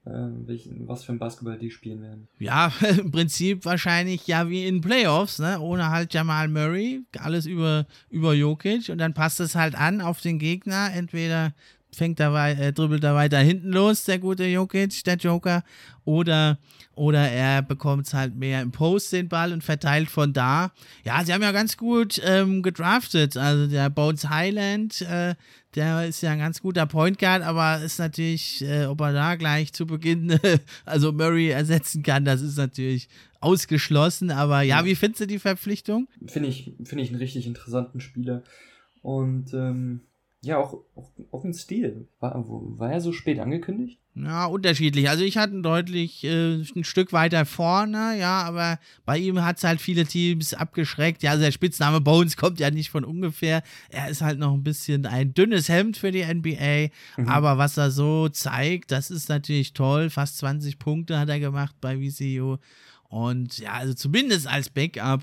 welchen, was für ein Basketball die spielen werden. Ja, im Prinzip wahrscheinlich ja wie in Playoffs, ne? ohne halt Jamal Murray, alles über, über Jokic und dann passt es halt an auf den Gegner. Entweder fängt er, äh, dribbelt er weiter hinten los, der gute Jokic, der Joker, oder, oder er bekommt es halt mehr im Post den Ball und verteilt von da. Ja, sie haben ja ganz gut ähm, gedraftet. Also der Bones Highland, äh, der ist ja ein ganz guter Point Guard, aber ist natürlich, äh, ob er da gleich zu Beginn, also Murray ersetzen kann, das ist natürlich ausgeschlossen. Aber ja, wie findest du die Verpflichtung? Finde ich, finde ich einen richtig interessanten Spieler. Und ähm, ja, auch, auch, auch ein Stil. War, war er so spät angekündigt? Ja, unterschiedlich. Also ich hatte ihn deutlich äh, ein Stück weiter vorne, ja, aber bei ihm hat es halt viele Teams abgeschreckt. Ja, also der Spitzname Bones kommt ja nicht von ungefähr. Er ist halt noch ein bisschen ein dünnes Hemd für die NBA, mhm. aber was er so zeigt, das ist natürlich toll. Fast 20 Punkte hat er gemacht bei VCU. Und ja, also zumindest als Backup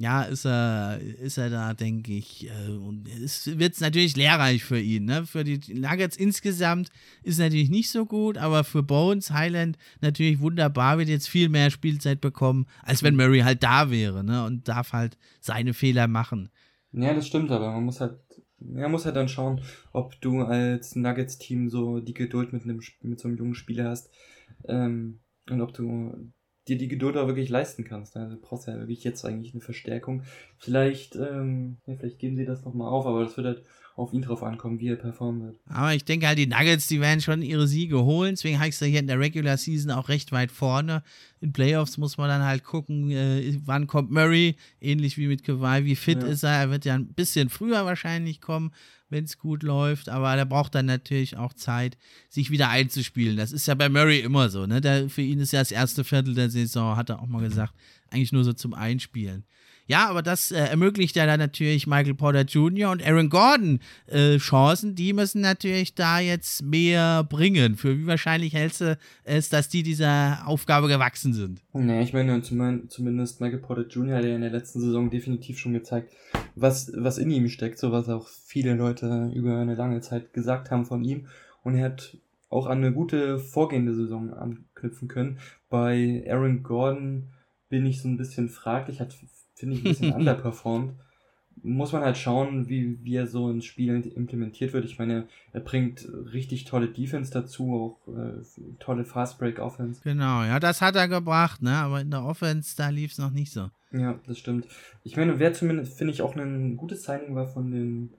ja, ist er, ist er da, denke ich. Äh, und es wird natürlich lehrreich für ihn. Ne? Für die Nuggets insgesamt ist natürlich nicht so gut, aber für Bones, Highland natürlich wunderbar, wird jetzt viel mehr Spielzeit bekommen, als wenn Murray halt da wäre ne? und darf halt seine Fehler machen. Ja, das stimmt, aber man muss halt, man muss halt dann schauen, ob du als Nuggets-Team so die Geduld mit, einem, mit so einem jungen Spieler hast ähm, und ob du dir die Geduld auch wirklich leisten kannst. Also du brauchst ja wirklich jetzt eigentlich eine Verstärkung. Vielleicht, ähm, ja, vielleicht geben sie das nochmal auf, aber das wird halt auf ihn drauf ankommen, wie er performen wird. Aber ich denke halt, die Nuggets, die werden schon ihre Siege holen. Deswegen heißt er hier in der Regular Season auch recht weit vorne. In Playoffs muss man dann halt gucken, äh, wann kommt Murray, ähnlich wie mit Kawhi, wie fit ja. ist er. Er wird ja ein bisschen früher wahrscheinlich kommen wenn es gut läuft, aber der braucht dann natürlich auch Zeit, sich wieder einzuspielen. Das ist ja bei Murray immer so, ne? Der, für ihn ist ja das erste Viertel der Saison, hat er auch mal gesagt, eigentlich nur so zum Einspielen. Ja, aber das äh, ermöglicht ja dann natürlich Michael Porter Jr. und Aaron Gordon äh, Chancen. Die müssen natürlich da jetzt mehr bringen. Für wie wahrscheinlich hältst du es, dass die dieser Aufgabe gewachsen sind? Nee, ich meine zumindest Michael Porter Jr. hat ja in der letzten Saison definitiv schon gezeigt, was, was in ihm steckt, so was auch viele Leute über eine lange Zeit gesagt haben von ihm. Und er hat auch an eine gute vorgehende Saison anknüpfen können. Bei Aaron Gordon bin ich so ein bisschen fraglich, hat finde ich, ein bisschen underperformed. muss man halt schauen, wie, wie er so ins Spiel implementiert wird. Ich meine, er bringt richtig tolle Defense dazu, auch äh, tolle Fast Break Offense. Genau, ja, das hat er gebracht, ne? Aber in der Offense, da lief es noch nicht so. Ja, das stimmt. Ich meine, wer zumindest, finde ich, auch ein gutes Signing war von den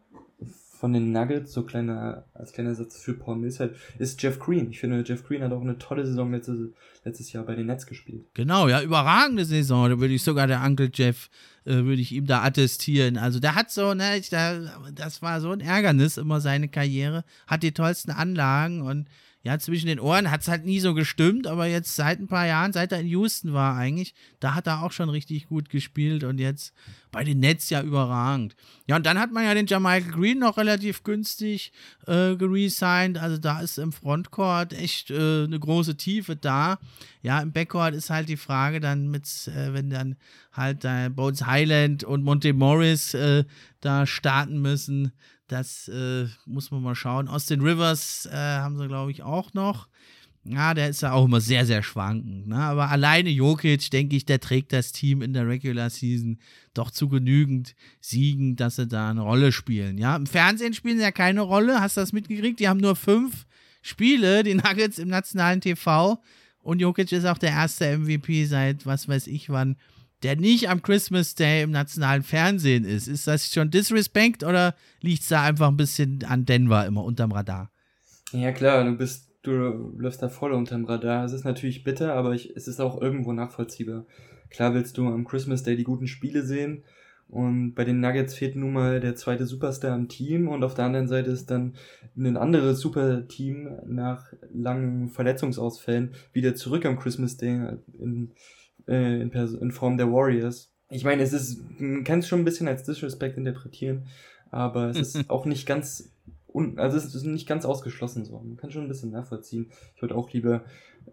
von den Nuggets, so kleiner, als kleiner Satz für Paul Millsap, ist Jeff Green. Ich finde, Jeff Green hat auch eine tolle Saison letztes, letztes Jahr bei den Nets gespielt. Genau, ja, überragende Saison. Da würde ich sogar der Uncle Jeff, äh, würde ich ihm da attestieren. Also der hat so, ne, ich, da, das war so ein Ärgernis, immer seine Karriere. Hat die tollsten Anlagen und ja, zwischen den Ohren hat es halt nie so gestimmt, aber jetzt seit ein paar Jahren, seit er in Houston war eigentlich, da hat er auch schon richtig gut gespielt und jetzt bei den Nets ja überragend. Ja, und dann hat man ja den Jamichael Green noch relativ günstig äh, geresigned, also da ist im Frontcourt echt äh, eine große Tiefe da. Ja, im Backcourt ist halt die Frage dann mit, äh, wenn dann halt äh, Bones Highland und Monte Morris äh, da starten müssen, das äh, muss man mal schauen. Austin Rivers äh, haben sie, glaube ich, auch noch. Ja, der ist ja auch immer sehr, sehr schwankend. Ne? Aber alleine Jokic, denke ich, der trägt das Team in der Regular Season doch zu genügend Siegen, dass sie da eine Rolle spielen. Ja, im Fernsehen spielen sie ja keine Rolle. Hast du das mitgekriegt? Die haben nur fünf Spiele, die Nuggets im nationalen TV. Und Jokic ist auch der erste MVP seit was weiß ich wann der nicht am Christmas Day im nationalen Fernsehen ist. Ist das schon Disrespect oder liegt es da einfach ein bisschen an Denver immer unterm Radar? Ja, klar, du bist, du läufst da voll unterm Radar. Es ist natürlich bitter, aber ich, es ist auch irgendwo nachvollziehbar. Klar willst du am Christmas Day die guten Spiele sehen. Und bei den Nuggets fehlt nun mal der zweite Superstar im Team und auf der anderen Seite ist dann ein anderes Superteam nach langen Verletzungsausfällen wieder zurück am Christmas Day in, äh, in, in, Form der Warriors. Ich meine, es ist, man kann es schon ein bisschen als Disrespect interpretieren, aber es ist auch nicht ganz, un, also es ist nicht ganz ausgeschlossen so. Man kann schon ein bisschen nachvollziehen. Ich würde auch lieber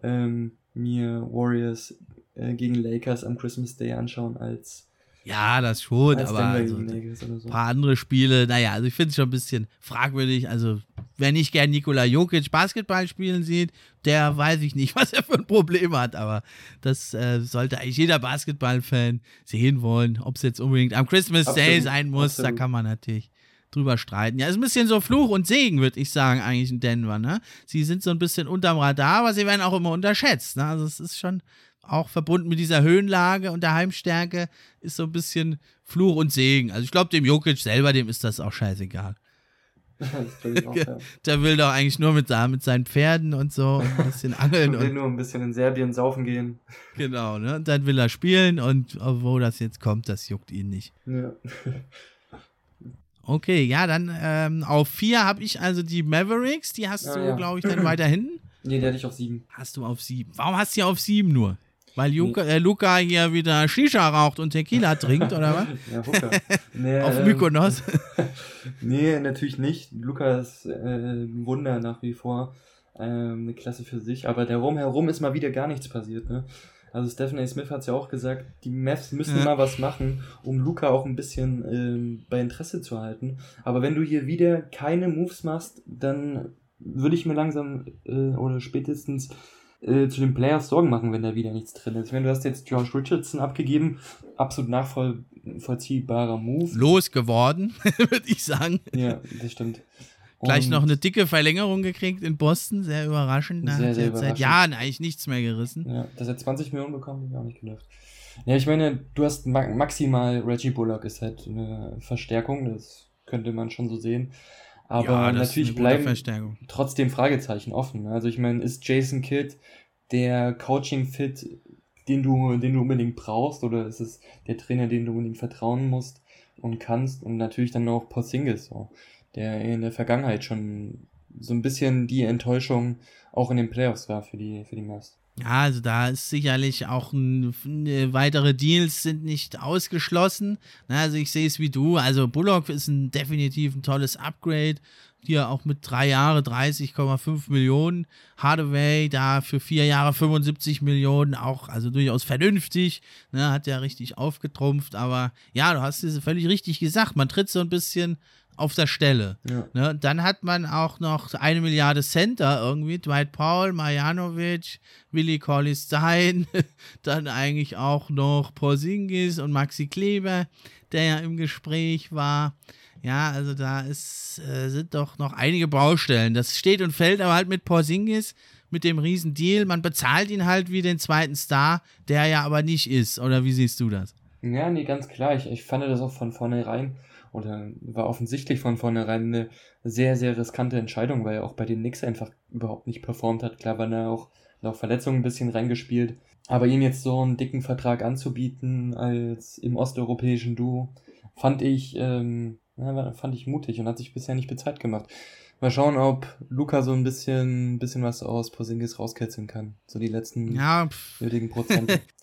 ähm, mir Warriors äh, gegen Lakers am Christmas Day anschauen als ja, das schon, aber also, ein so. paar andere Spiele, naja, also ich finde es schon ein bisschen fragwürdig. Also, wer nicht gern Nikola Jokic Basketball spielen sieht, der weiß ich nicht, was er für ein Problem hat, aber das äh, sollte eigentlich jeder Basketballfan sehen wollen. Ob es jetzt unbedingt am Christmas absolut, Day sein muss, absolut. da kann man natürlich drüber streiten. Ja, ist ein bisschen so Fluch und Segen, würde ich sagen, eigentlich in Denver. Ne? Sie sind so ein bisschen unterm Radar, aber sie werden auch immer unterschätzt. Ne? Also es ist schon auch verbunden mit dieser Höhenlage und der Heimstärke, ist so ein bisschen Fluch und Segen. Also ich glaube, dem Jokic selber, dem ist das auch scheißegal. Auch, ja. Der will doch eigentlich nur mit, mit seinen Pferden und so ein bisschen angeln. und will nur ein bisschen in Serbien saufen gehen. Genau, ne? Und dann will er spielen und wo das jetzt kommt, das juckt ihn nicht. Ja. Okay, ja, dann ähm, auf vier habe ich also die Mavericks. Die hast ah, du, ja. glaube ich, dann weiter hinten. Nee, die hatte ich auf sieben. Hast du auf sieben. Warum hast du hier auf sieben nur? Weil Luca, äh, Luca hier wieder Shisha raucht und Tequila trinkt, oder was? ja, Hooker. Nee, Auf Mykonos? nee, natürlich nicht. Luca ist äh, ein Wunder nach wie vor. Ähm, eine Klasse für sich. Aber darum herum ist mal wieder gar nichts passiert. Ne? Also Stephen A. Smith hat es ja auch gesagt, die Mavs müssen ja. mal was machen, um Luca auch ein bisschen ähm, bei Interesse zu halten. Aber wenn du hier wieder keine Moves machst, dann würde ich mir langsam äh, oder spätestens äh, zu den Players Sorgen machen, wenn da wieder nichts drin ist. Wenn du hast jetzt Josh Richardson abgegeben, absolut nachvollziehbarer Move. Losgeworden, würde ich sagen. Ja, das stimmt. Gleich Und noch eine dicke Verlängerung gekriegt in Boston, sehr überraschend. Da sehr, sehr überraschend. Seit Jahren eigentlich nichts mehr gerissen. Ja, dass er 20 Millionen bekommen, habe ich auch nicht gedacht. Ja, ich meine, du hast maximal Reggie Bullock ist halt eine Verstärkung, das könnte man schon so sehen. Aber ja, natürlich bleiben trotzdem Fragezeichen offen. Also ich meine, ist Jason Kidd der Coaching-Fit, den du, den du unbedingt brauchst, oder ist es der Trainer, den du unbedingt vertrauen musst und kannst? Und natürlich dann noch Porzingis, so, der in der Vergangenheit schon so ein bisschen die Enttäuschung auch in den Playoffs war für die, für die Mavs. Ja, also da ist sicherlich auch ein, ne, weitere Deals sind nicht ausgeschlossen. Na, also ich sehe es wie du. Also Bullock ist ein definitiv ein tolles Upgrade. Hier auch mit drei Jahre 30,5 Millionen. Hardaway da für vier Jahre 75 Millionen. Auch also durchaus vernünftig. Ne, hat ja richtig aufgetrumpft. Aber ja, du hast es völlig richtig gesagt. Man tritt so ein bisschen auf der Stelle. Ja. Ne? Dann hat man auch noch eine Milliarde Center irgendwie, Dwight Powell, Marjanovic, Willi Collins Stein, dann eigentlich auch noch Porzingis und Maxi Kleber, der ja im Gespräch war. Ja, also da ist, äh, sind doch noch einige Baustellen. Das steht und fällt aber halt mit Porzingis, mit dem riesen Deal. Man bezahlt ihn halt wie den zweiten Star, der ja aber nicht ist. Oder wie siehst du das? Ja, nee, ganz klar. Ich, ich fand das auch von vornherein oder war offensichtlich von vornherein eine sehr, sehr riskante Entscheidung, weil er auch bei den Knicks einfach überhaupt nicht performt hat. Klar waren da auch noch Verletzungen ein bisschen reingespielt. Aber ihm jetzt so einen dicken Vertrag anzubieten als im osteuropäischen Duo, fand ich, ähm, fand ich mutig und hat sich bisher nicht bezahlt gemacht. Mal schauen, ob Luca so ein bisschen, bisschen was aus Porzingis rauskitzeln kann. So die letzten Ja, nötigen Prozente.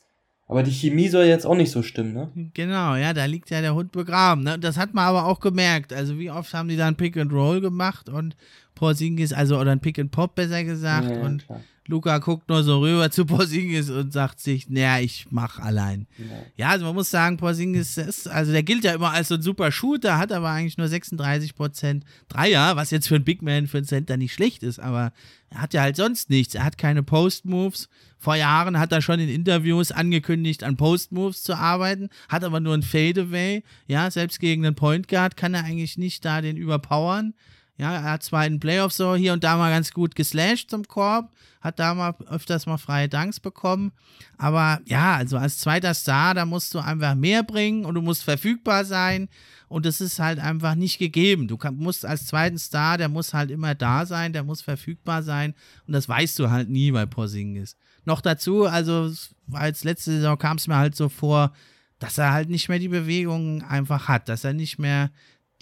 Aber die Chemie soll jetzt auch nicht so stimmen, ne? Genau, ja, da liegt ja der Hund begraben. Ne? Das hat man aber auch gemerkt. Also wie oft haben die dann Pick and Roll gemacht und Porzingis, also oder ein Pick and Pop besser gesagt Ja, ja, und klar. Luca guckt nur so rüber zu Porzingis und sagt sich, naja, ich mach allein. Ja. Ja, also man muss sagen, Porzingis ist, also der gilt ja immer als so ein super Shooter, hat aber eigentlich nur 36 Prozent Dreier, was jetzt für einen Big Man, für einen Center nicht schlecht ist, aber er hat ja halt sonst nichts. Er hat keine Post-Moves. Vor Jahren hat er schon in Interviews angekündigt, an Post-Moves zu arbeiten, hat aber nur ein Fadeaway. Ja, selbst gegen einen Point Guard kann er eigentlich nicht da den überpowern. Ja, er hat zwar in Playoffs so hier und da mal ganz gut geslasht zum Korb, hat da mal öfters mal freie Danks bekommen. Aber ja, also als zweiter Star, da musst du einfach mehr bringen und du musst verfügbar sein. Und das ist halt einfach nicht gegeben. Du kann, musst als zweiten Star, der muss halt immer da sein, der muss verfügbar sein. Und das weißt du halt nie bei Porzingis. Noch dazu, also als letzte Saison kam es mir halt so vor, dass er halt nicht mehr die Bewegungen einfach hat, dass er nicht mehr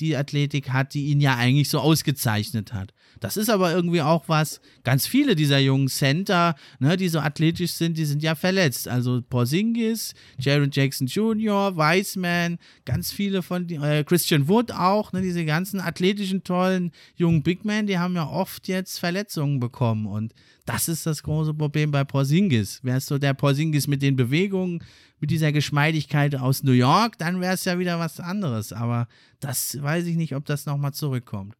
die Athletik hat, die ihn ja eigentlich so ausgezeichnet hat. Das ist aber irgendwie auch was, ganz viele dieser jungen Center, ne, die so athletisch sind, die sind ja verletzt. Also Porzingis, Jaron Jackson Jr., Wiseman, ganz viele von, äh, Christian Wood auch, ne, diese ganzen athletischen, tollen jungen Big Men, die haben ja oft jetzt Verletzungen bekommen und das ist das große Problem bei Porzingis. Es so der Porzingis mit den Bewegungen, mit dieser Geschmeidigkeit aus New York, dann wäre es ja wieder was anderes. Aber das weiß ich nicht, ob das nochmal zurückkommt.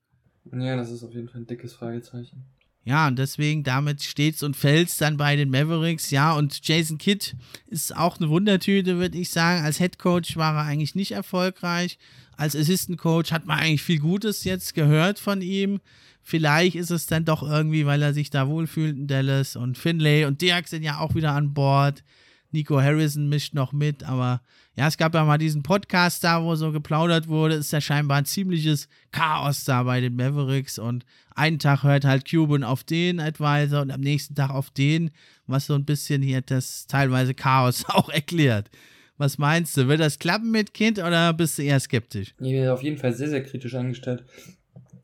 Ja, das ist auf jeden Fall ein dickes Fragezeichen. Ja, und deswegen damit steht's und fällt's dann bei den Mavericks. Ja, und Jason Kidd ist auch eine Wundertüte, würde ich sagen. Als Head Coach war er eigentlich nicht erfolgreich. Als Assistant Coach hat man eigentlich viel Gutes jetzt gehört von ihm. Vielleicht ist es dann doch irgendwie, weil er sich da wohlfühlt in Dallas und Finlay und Dirk sind ja auch wieder an Bord. Nico Harrison mischt noch mit, aber ja, es gab ja mal diesen Podcast da, wo so geplaudert wurde, ist ja scheinbar ein ziemliches Chaos da bei den Mavericks und einen Tag hört halt Cuban auf den Advisor und am nächsten Tag auf den, was so ein bisschen hier das teilweise Chaos auch erklärt. Was meinst du, wird das klappen mit Kind oder bist du eher skeptisch? Ich bin auf jeden Fall sehr, sehr kritisch angestellt.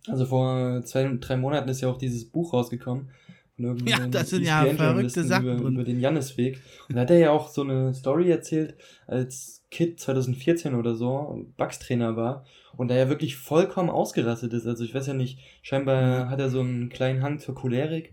Also vor zwei, drei Monaten ist ja auch dieses Buch rausgekommen. Von irgendeinem Ja, das sind ja verrückte Sachen über, über den Jannisweg. Und da hat er ja auch so eine Story erzählt, als Kid 2014 oder so Bucks-Trainer war und da ja wirklich vollkommen ausgerastet ist. Also ich weiß ja nicht, scheinbar hat er so einen kleinen Hang zur Cholerik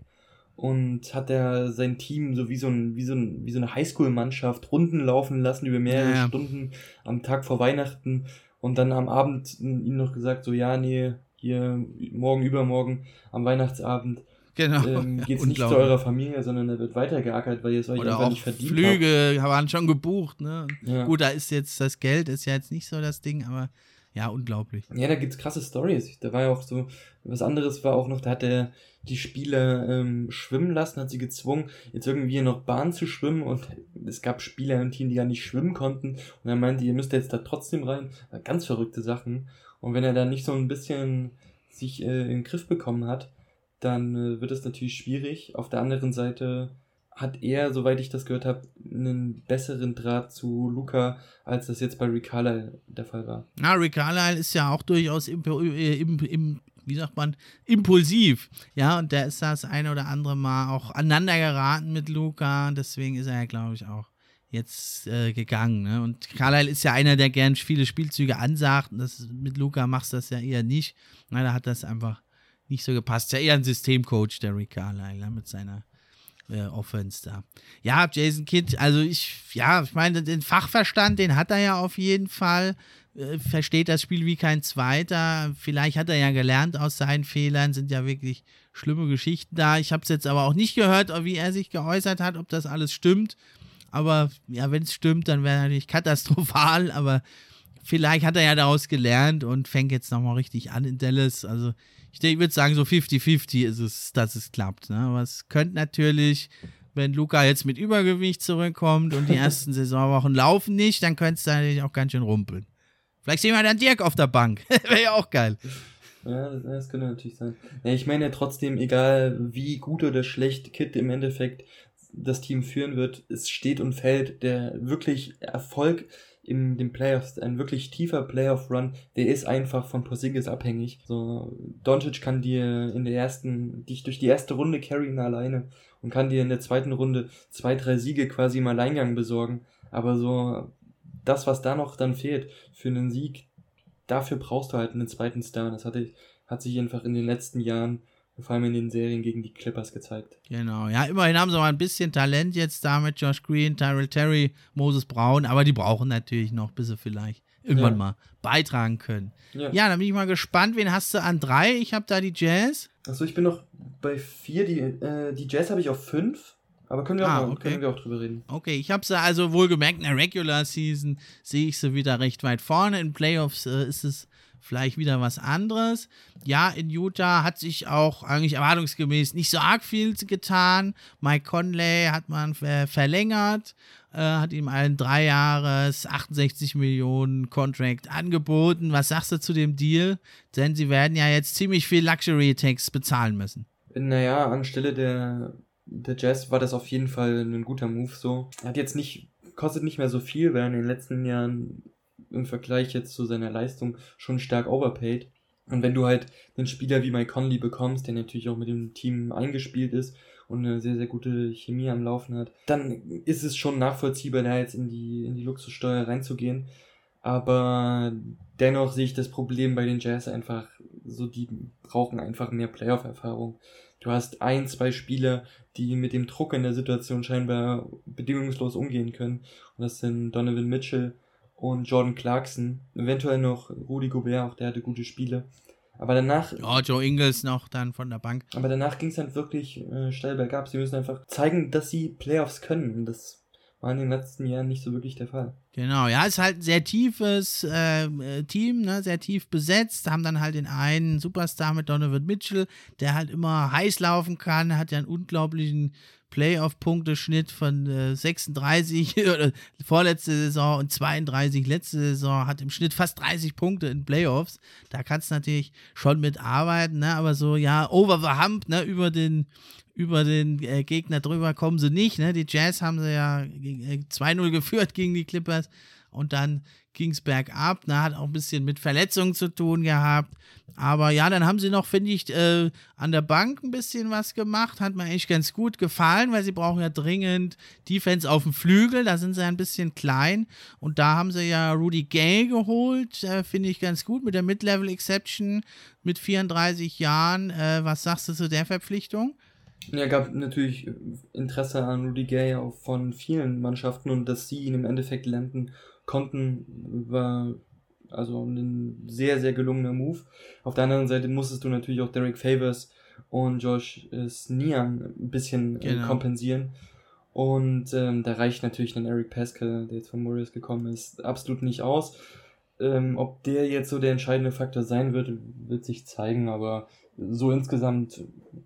und hat er sein Team so wie so, ein, wie so, ein, wie so eine Highschool-Mannschaft Runden laufen lassen über mehrere Ja, ja. Stunden am Tag vor Weihnachten und dann am Abend ihm noch gesagt, so ja, nee, hier morgen, übermorgen, am Weihnachtsabend Genau. ähm, Ja, geht's nicht zu eurer Familie, sondern er wird weitergeackert, weil ihr es euch Oder einfach auch nicht verdient Flüge waren schon gebucht, ne? habt. Ja. Gut, da ist jetzt das Geld, ist ja jetzt nicht so das Ding, aber ja, unglaublich. Ja, da gibt's krasse Stories. Da war ja auch so, was anderes war auch noch, da hat er die Spieler ähm, schwimmen lassen, hat sie gezwungen, jetzt irgendwie noch Bahn zu schwimmen und es gab Spieler im Team, die ja nicht schwimmen konnten und er meinte, ihr müsst jetzt da trotzdem rein. Ganz verrückte Sachen. Und wenn er da nicht so ein bisschen sich äh, in den Griff bekommen hat, dann äh, wird es natürlich schwierig. Auf der anderen Seite hat er, soweit ich das gehört habe, einen besseren Draht zu Luca, als das jetzt bei Rick Carlisle der Fall war. Na, Rick Carlisle ist ja auch durchaus impo, äh, im, im, wie sagt man, impulsiv. Ja, und der ist das eine oder andere Mal auch aneinander geraten mit Luca. Deswegen ist er ja, glaube ich, auch jetzt äh, gegangen. Ne? Und Carlisle ist ja einer, der gern viele Spielzüge ansagt. Und das, mit Luca machst du das ja eher nicht. Na, da hat das einfach nicht so gepasst. Ja, eher ein Systemcoach, der Rick Carlisle, ne? mit seiner äh, Offense da. Ja, Jason Kidd, also ich, ja, ich meine, den Fachverstand, den hat er ja auf jeden Fall. äh, versteht das Spiel wie kein zweiter. Vielleicht hat er ja gelernt aus seinen Fehlern, sind ja wirklich schlimme Geschichten da. Ich habe es jetzt aber auch nicht gehört, wie er sich geäußert hat, ob das alles stimmt. Aber ja, wenn es stimmt, dann wäre natürlich katastrophal. Aber vielleicht hat er ja daraus gelernt und fängt jetzt nochmal richtig an in Dallas. Also ich, ich würde sagen, so 50-50 ist es, dass es klappt. Ne? Aber es könnte natürlich, wenn Luca jetzt mit Übergewicht zurückkommt und die ersten Saisonwochen laufen nicht, dann könnte es natürlich auch ganz schön rumpeln. Vielleicht sehen wir dann Dirk auf der Bank. Wäre ja auch geil. Ja, das, das könnte natürlich sein. Ja, ich meine ja trotzdem, egal wie gut oder schlecht Kit im Endeffekt das Team führen wird, es steht und fällt der wirklich Erfolg in den Playoffs, ein wirklich tiefer Playoff-Run, der ist einfach von Porzingis abhängig. So, Doncic kann dir in der ersten, dich durch die erste Runde carryen alleine und kann dir in der zweiten Runde zwei, drei Siege quasi im Alleingang besorgen. Aber so, das, was da noch dann fehlt für einen Sieg, dafür brauchst du halt einen zweiten Star. Das hatte, hat sich einfach in den letzten Jahren vor allem in den Serien gegen die Clippers gezeigt. Genau, ja, immerhin haben sie mal ein bisschen Talent jetzt da mit Josh Green, Tyrell Terry, Moses Brown, aber die brauchen natürlich noch, bis sie vielleicht irgendwann ja. mal beitragen können. Ja. ja, dann bin ich mal gespannt, wen hast du an drei? Ich habe da die Jazz. Achso, ich bin noch bei vier, die, äh, die Jazz habe ich auf fünf. Aber können wir, ah, auch, okay. können wir auch drüber reden. Okay, ich habe sie also wohlgemerkt, in der Regular Season sehe ich sie wieder recht weit vorne. In Playoffs äh, ist es vielleicht wieder was anderes. Ja, in Utah hat sich auch eigentlich erwartungsgemäß nicht so arg viel getan. Mike Conley hat man verlängert, äh, hat ihm einen drei Jahres 68 Millionen Contract angeboten. Was sagst du zu dem Deal? Denn sie werden ja jetzt ziemlich viel Luxury Tax bezahlen müssen. Naja, anstelle der, der Jazz war das auf jeden Fall ein guter Move so. Hat jetzt nicht, kostet nicht mehr so viel, weil in den letzten Jahren im Vergleich jetzt zu seiner Leistung schon stark overpaid. Und wenn du halt einen Spieler wie Mike Conley bekommst, der natürlich auch mit dem Team eingespielt ist und eine sehr, sehr gute Chemie am Laufen hat, dann ist es schon nachvollziehbar, da jetzt in die, in die Luxussteuer reinzugehen. Aber dennoch sehe ich das Problem bei den Jazz einfach so, die brauchen einfach mehr Playoff-Erfahrung. Du hast ein, zwei Spieler, die mit dem Druck in der Situation scheinbar bedingungslos umgehen können. Und das sind Donovan Mitchell und Jordan Clarkson. Eventuell noch Rudy Gobert, auch der hatte gute Spiele. Aber danach. Ja, Joe Ingles noch dann von der Bank. Aber danach ging es dann wirklich äh, steil bergab. Sie müssen einfach zeigen, dass sie Playoffs können. Und das war in den letzten Jahren nicht so wirklich der Fall. Genau, ja, ist halt ein sehr tiefes äh, äh, Team, ne, sehr tief besetzt. Haben dann halt den einen Superstar mit Donovan Mitchell, der halt immer heiß laufen kann, hat ja einen unglaublichen Playoff-Punkteschnitt von äh, 36 vorletzte Saison und 32 letzte Saison, hat im Schnitt fast 30 Punkte in Playoffs. Da kannst du natürlich schon mitarbeiten, ne? aber so, ja, over the hump, ne? über den, über den äh, Gegner drüber kommen sie nicht. Ne? Die Jazz haben sie ja äh, 2-0 geführt gegen die Clippers und dann ging es bergab. Ne? Hat auch ein bisschen mit Verletzungen zu tun gehabt. Aber ja, dann haben sie noch, finde ich, äh, an der Bank ein bisschen was gemacht. Hat mir eigentlich ganz gut gefallen, weil sie brauchen ja dringend Defense auf dem Flügel. Da sind sie ein bisschen klein. Und da haben sie ja Rudy Gay geholt. Äh, finde ich ganz gut mit der Mid-Level-Exception mit 34 Jahren. Äh, was sagst du zu der Verpflichtung? Ja, gab natürlich Interesse an Rudy Gay auch von vielen Mannschaften und dass sie ihn im Endeffekt landen konnten, war also ein sehr, sehr gelungener Move. Auf der anderen Seite musstest du natürlich auch Derek Favors und Josh Snean ein bisschen äh, genau. kompensieren. Und ähm, da reicht natürlich dann Eric Pascal, der jetzt von Morris gekommen ist, absolut nicht aus. Ähm, ob der jetzt so der entscheidende Faktor sein wird, wird sich zeigen, aber so insgesamt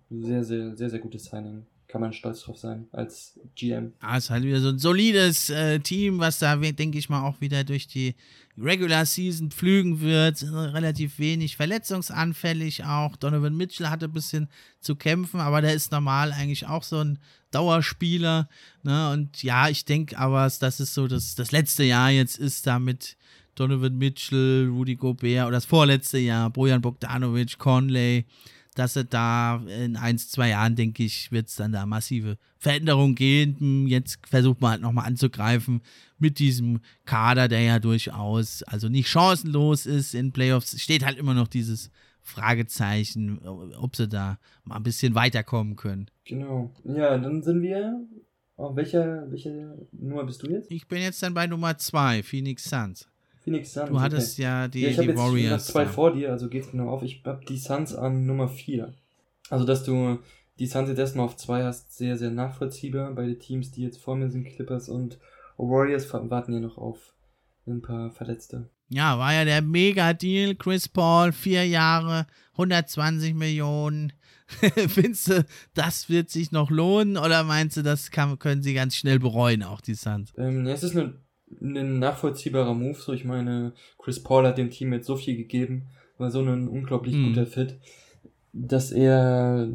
sehr, sehr, sehr, sehr gutes Signing kann man stolz drauf sein als GM. Ah, ist halt wieder so ein solides äh, Team, was da, denke ich mal, auch wieder durch die Regular Season pflügen wird. Relativ wenig verletzungsanfällig auch. Donovan Mitchell hatte ein bisschen zu kämpfen, aber der ist normal eigentlich auch so ein Dauerspieler. Ne? Und ja, ich denke aber, dass es so das, das letzte Jahr jetzt ist, da mit Donovan Mitchell, Rudy Gobert oder das vorletzte Jahr, Bojan Bogdanovic, Conley dass er da in ein, zwei Jahren, denke ich, wird es dann da massive Veränderungen geben. Hm, jetzt versucht man halt nochmal anzugreifen mit diesem Kader, der ja durchaus also nicht chancenlos ist in Playoffs. Steht halt immer noch dieses Fragezeichen, ob sie da mal ein bisschen weiterkommen können. Genau. Ja, dann sind wir. Auf welcher, welche Nummer bist du jetzt? Ich bin jetzt dann bei Nummer zwei, Phoenix Suns. Phoenix Suns. Du hattest okay. ja die, ja, ich die jetzt Warriors. zwei vor dir, also geht's genau auf. Ich hab die Suns an Nummer 4. Also, dass du die Suns jetzt erstmal auf 2 hast, sehr, sehr nachvollziehbar. Bei den Teams, die jetzt vor mir sind, Clippers und Warriors, warten ja noch auf ein paar Verletzte. Ja, war ja der Mega-Deal. Chris Paul, vier Jahre, 120 Millionen. Findest du, das wird sich noch lohnen oder meinst du, das kann, können sie ganz schnell bereuen, auch die Suns? Ähm, es ist ein, ein nachvollziehbarer Move. So, ich meine, Chris Paul hat dem Team jetzt so viel gegeben, war so ein unglaublich hm. guter Fit, dass er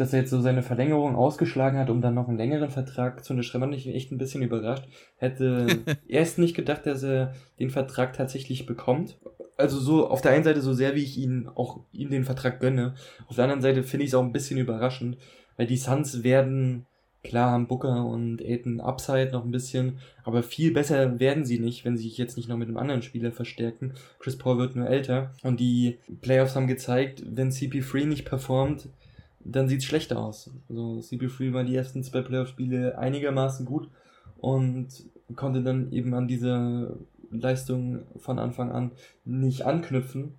dass er jetzt so seine Verlängerung ausgeschlagen hat, um dann noch einen längeren Vertrag zu unterschreiben, hat mich echt ein bisschen überrascht. Hätte erst nicht gedacht, dass er den Vertrag tatsächlich bekommt. Also so auf der einen Seite so sehr, wie ich ihn auch ihm den Vertrag gönne. Auf der anderen Seite finde ich es auch ein bisschen überraschend, weil die Suns werden, klar haben Booker und Aiden Upside noch ein bisschen, aber viel besser werden sie nicht, wenn sie sich jetzt nicht noch mit einem anderen Spieler verstärken. Chris Paul wird nur älter und die Playoffs haben gezeigt, wenn CP3 nicht performt, dann sieht es schlechter aus. Also CP3 war die ersten zwei Playoff-Spiele einigermaßen gut und konnte dann eben an diese Leistung von Anfang an nicht anknüpfen.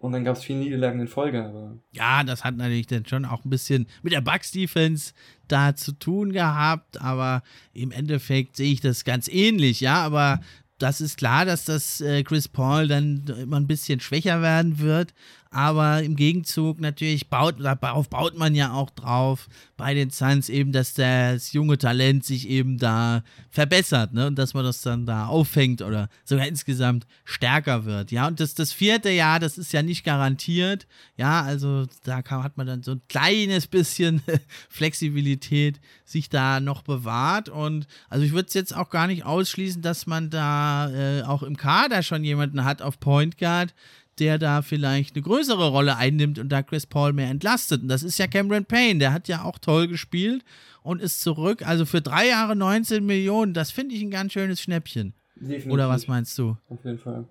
Und dann gab es viele Niederlagen in Folge. Aber ja, das hat natürlich dann schon auch ein bisschen mit der Bucks-Defense da zu tun gehabt. Aber im Endeffekt sehe ich das ganz ähnlich. Ja, aber das ist klar, dass das äh, Chris Paul dann immer ein bisschen schwächer werden wird aber im Gegenzug natürlich baut, darauf baut man ja auch drauf bei den Suns eben, dass das junge Talent sich eben da verbessert, ne? Und dass man das dann da auffängt oder sogar insgesamt stärker wird. Ja, und das, das vierte Jahr, das ist ja nicht garantiert. Ja, also da kann, hat man dann so ein kleines bisschen Flexibilität sich da noch bewahrt. Und also ich würde es jetzt auch gar nicht ausschließen, dass man da äh, auch im Kader schon jemanden hat auf Point Guard, der da vielleicht eine größere Rolle einnimmt und da Chris Paul mehr entlastet. Und das ist ja Cameron Payne, der hat ja auch toll gespielt und ist zurück. Also für drei Jahre 19 Millionen, das finde ich ein ganz schönes Schnäppchen. Definitiv. Oder was meinst du? Auf jeden Fall.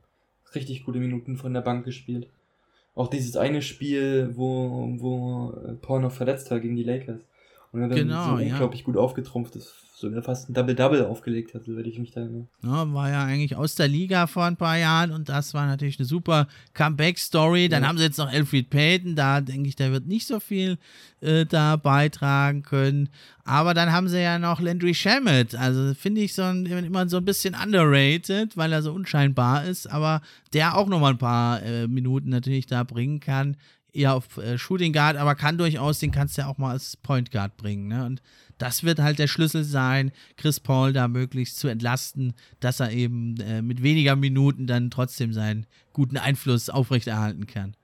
Richtig gute Minuten von der Bank gespielt. Auch dieses eine Spiel, wo, wo Paul noch verletzt war gegen die Lakers. Und er dann genau, so unglaublich ja. gut aufgetrumpft ist sogar fast ein Double-Double aufgelegt hat, soweit ich mich da erinnere. Ja, war ja eigentlich aus der Liga vor ein paar Jahren und das war natürlich eine super Comeback-Story. Dann ja. haben sie jetzt noch Alfred Payton, da denke ich, der wird nicht so viel äh, da beitragen können. Aber dann haben sie ja noch Landry Shamet, also finde ich so ein, immer so ein bisschen underrated, weil er so unscheinbar ist, aber der auch nochmal ein paar äh, Minuten natürlich da bringen kann eher auf äh, Shooting Guard, aber kann durchaus, den kannst du ja auch mal als Point Guard bringen. Ne? Und das wird halt der Schlüssel sein, Chris Paul da möglichst zu entlasten, dass er eben äh, mit weniger Minuten dann trotzdem seinen guten Einfluss aufrechterhalten kann.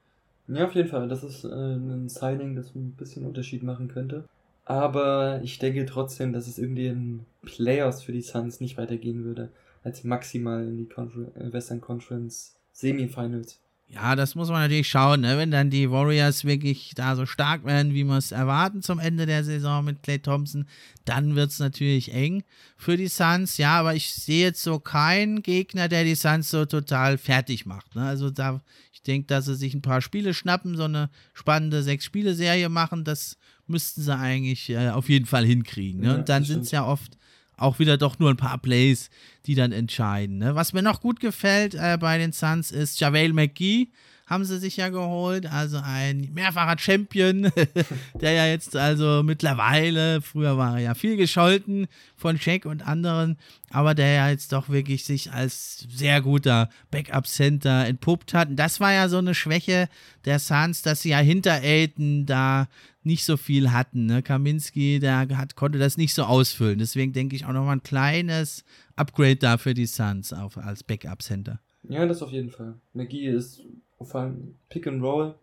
Ja, auf jeden Fall. Das ist äh, ein Signing, das ein bisschen Unterschied machen könnte. Aber ich denke trotzdem, dass es irgendwie in Playoffs für die Suns nicht weitergehen würde, als maximal in die Confer äh, Western Conference Semifinals. Ja, das muss man natürlich schauen, ne? wenn dann die Warriors wirklich da so stark werden, wie wir es erwarten zum Ende der Saison mit Clay Thompson, dann wird es natürlich eng für die Suns. Ja, aber ich sehe jetzt so keinen Gegner, der die Suns so total fertig macht. Ne? Also da, ich denke, dass sie sich ein paar Spiele schnappen, so eine spannende Sechs-Spiele-Serie machen, das müssten sie eigentlich äh, auf jeden Fall hinkriegen. Ne? Und dann sind es ja oft auch wieder doch nur ein paar Plays, die dann entscheiden. Ne? Was mir noch gut gefällt äh, bei den Suns ist JaVale McGee haben sie sich ja geholt, also ein mehrfacher Champion, der ja jetzt also mittlerweile, früher war er ja viel gescholten von Shaq und anderen, aber der ja jetzt doch wirklich sich als sehr guter Backup-Center entpuppt hat. Und das war ja so eine Schwäche der Suns, dass sie ja hinter Aiden da nicht so viel hatten. Ne? Kaminski, der hat, konnte das nicht so ausfüllen. Deswegen denke ich auch nochmal ein kleines Upgrade da für die Suns auf, als Backup-Center. Ja, das auf jeden Fall. McGee ist vor allem Pick and Roll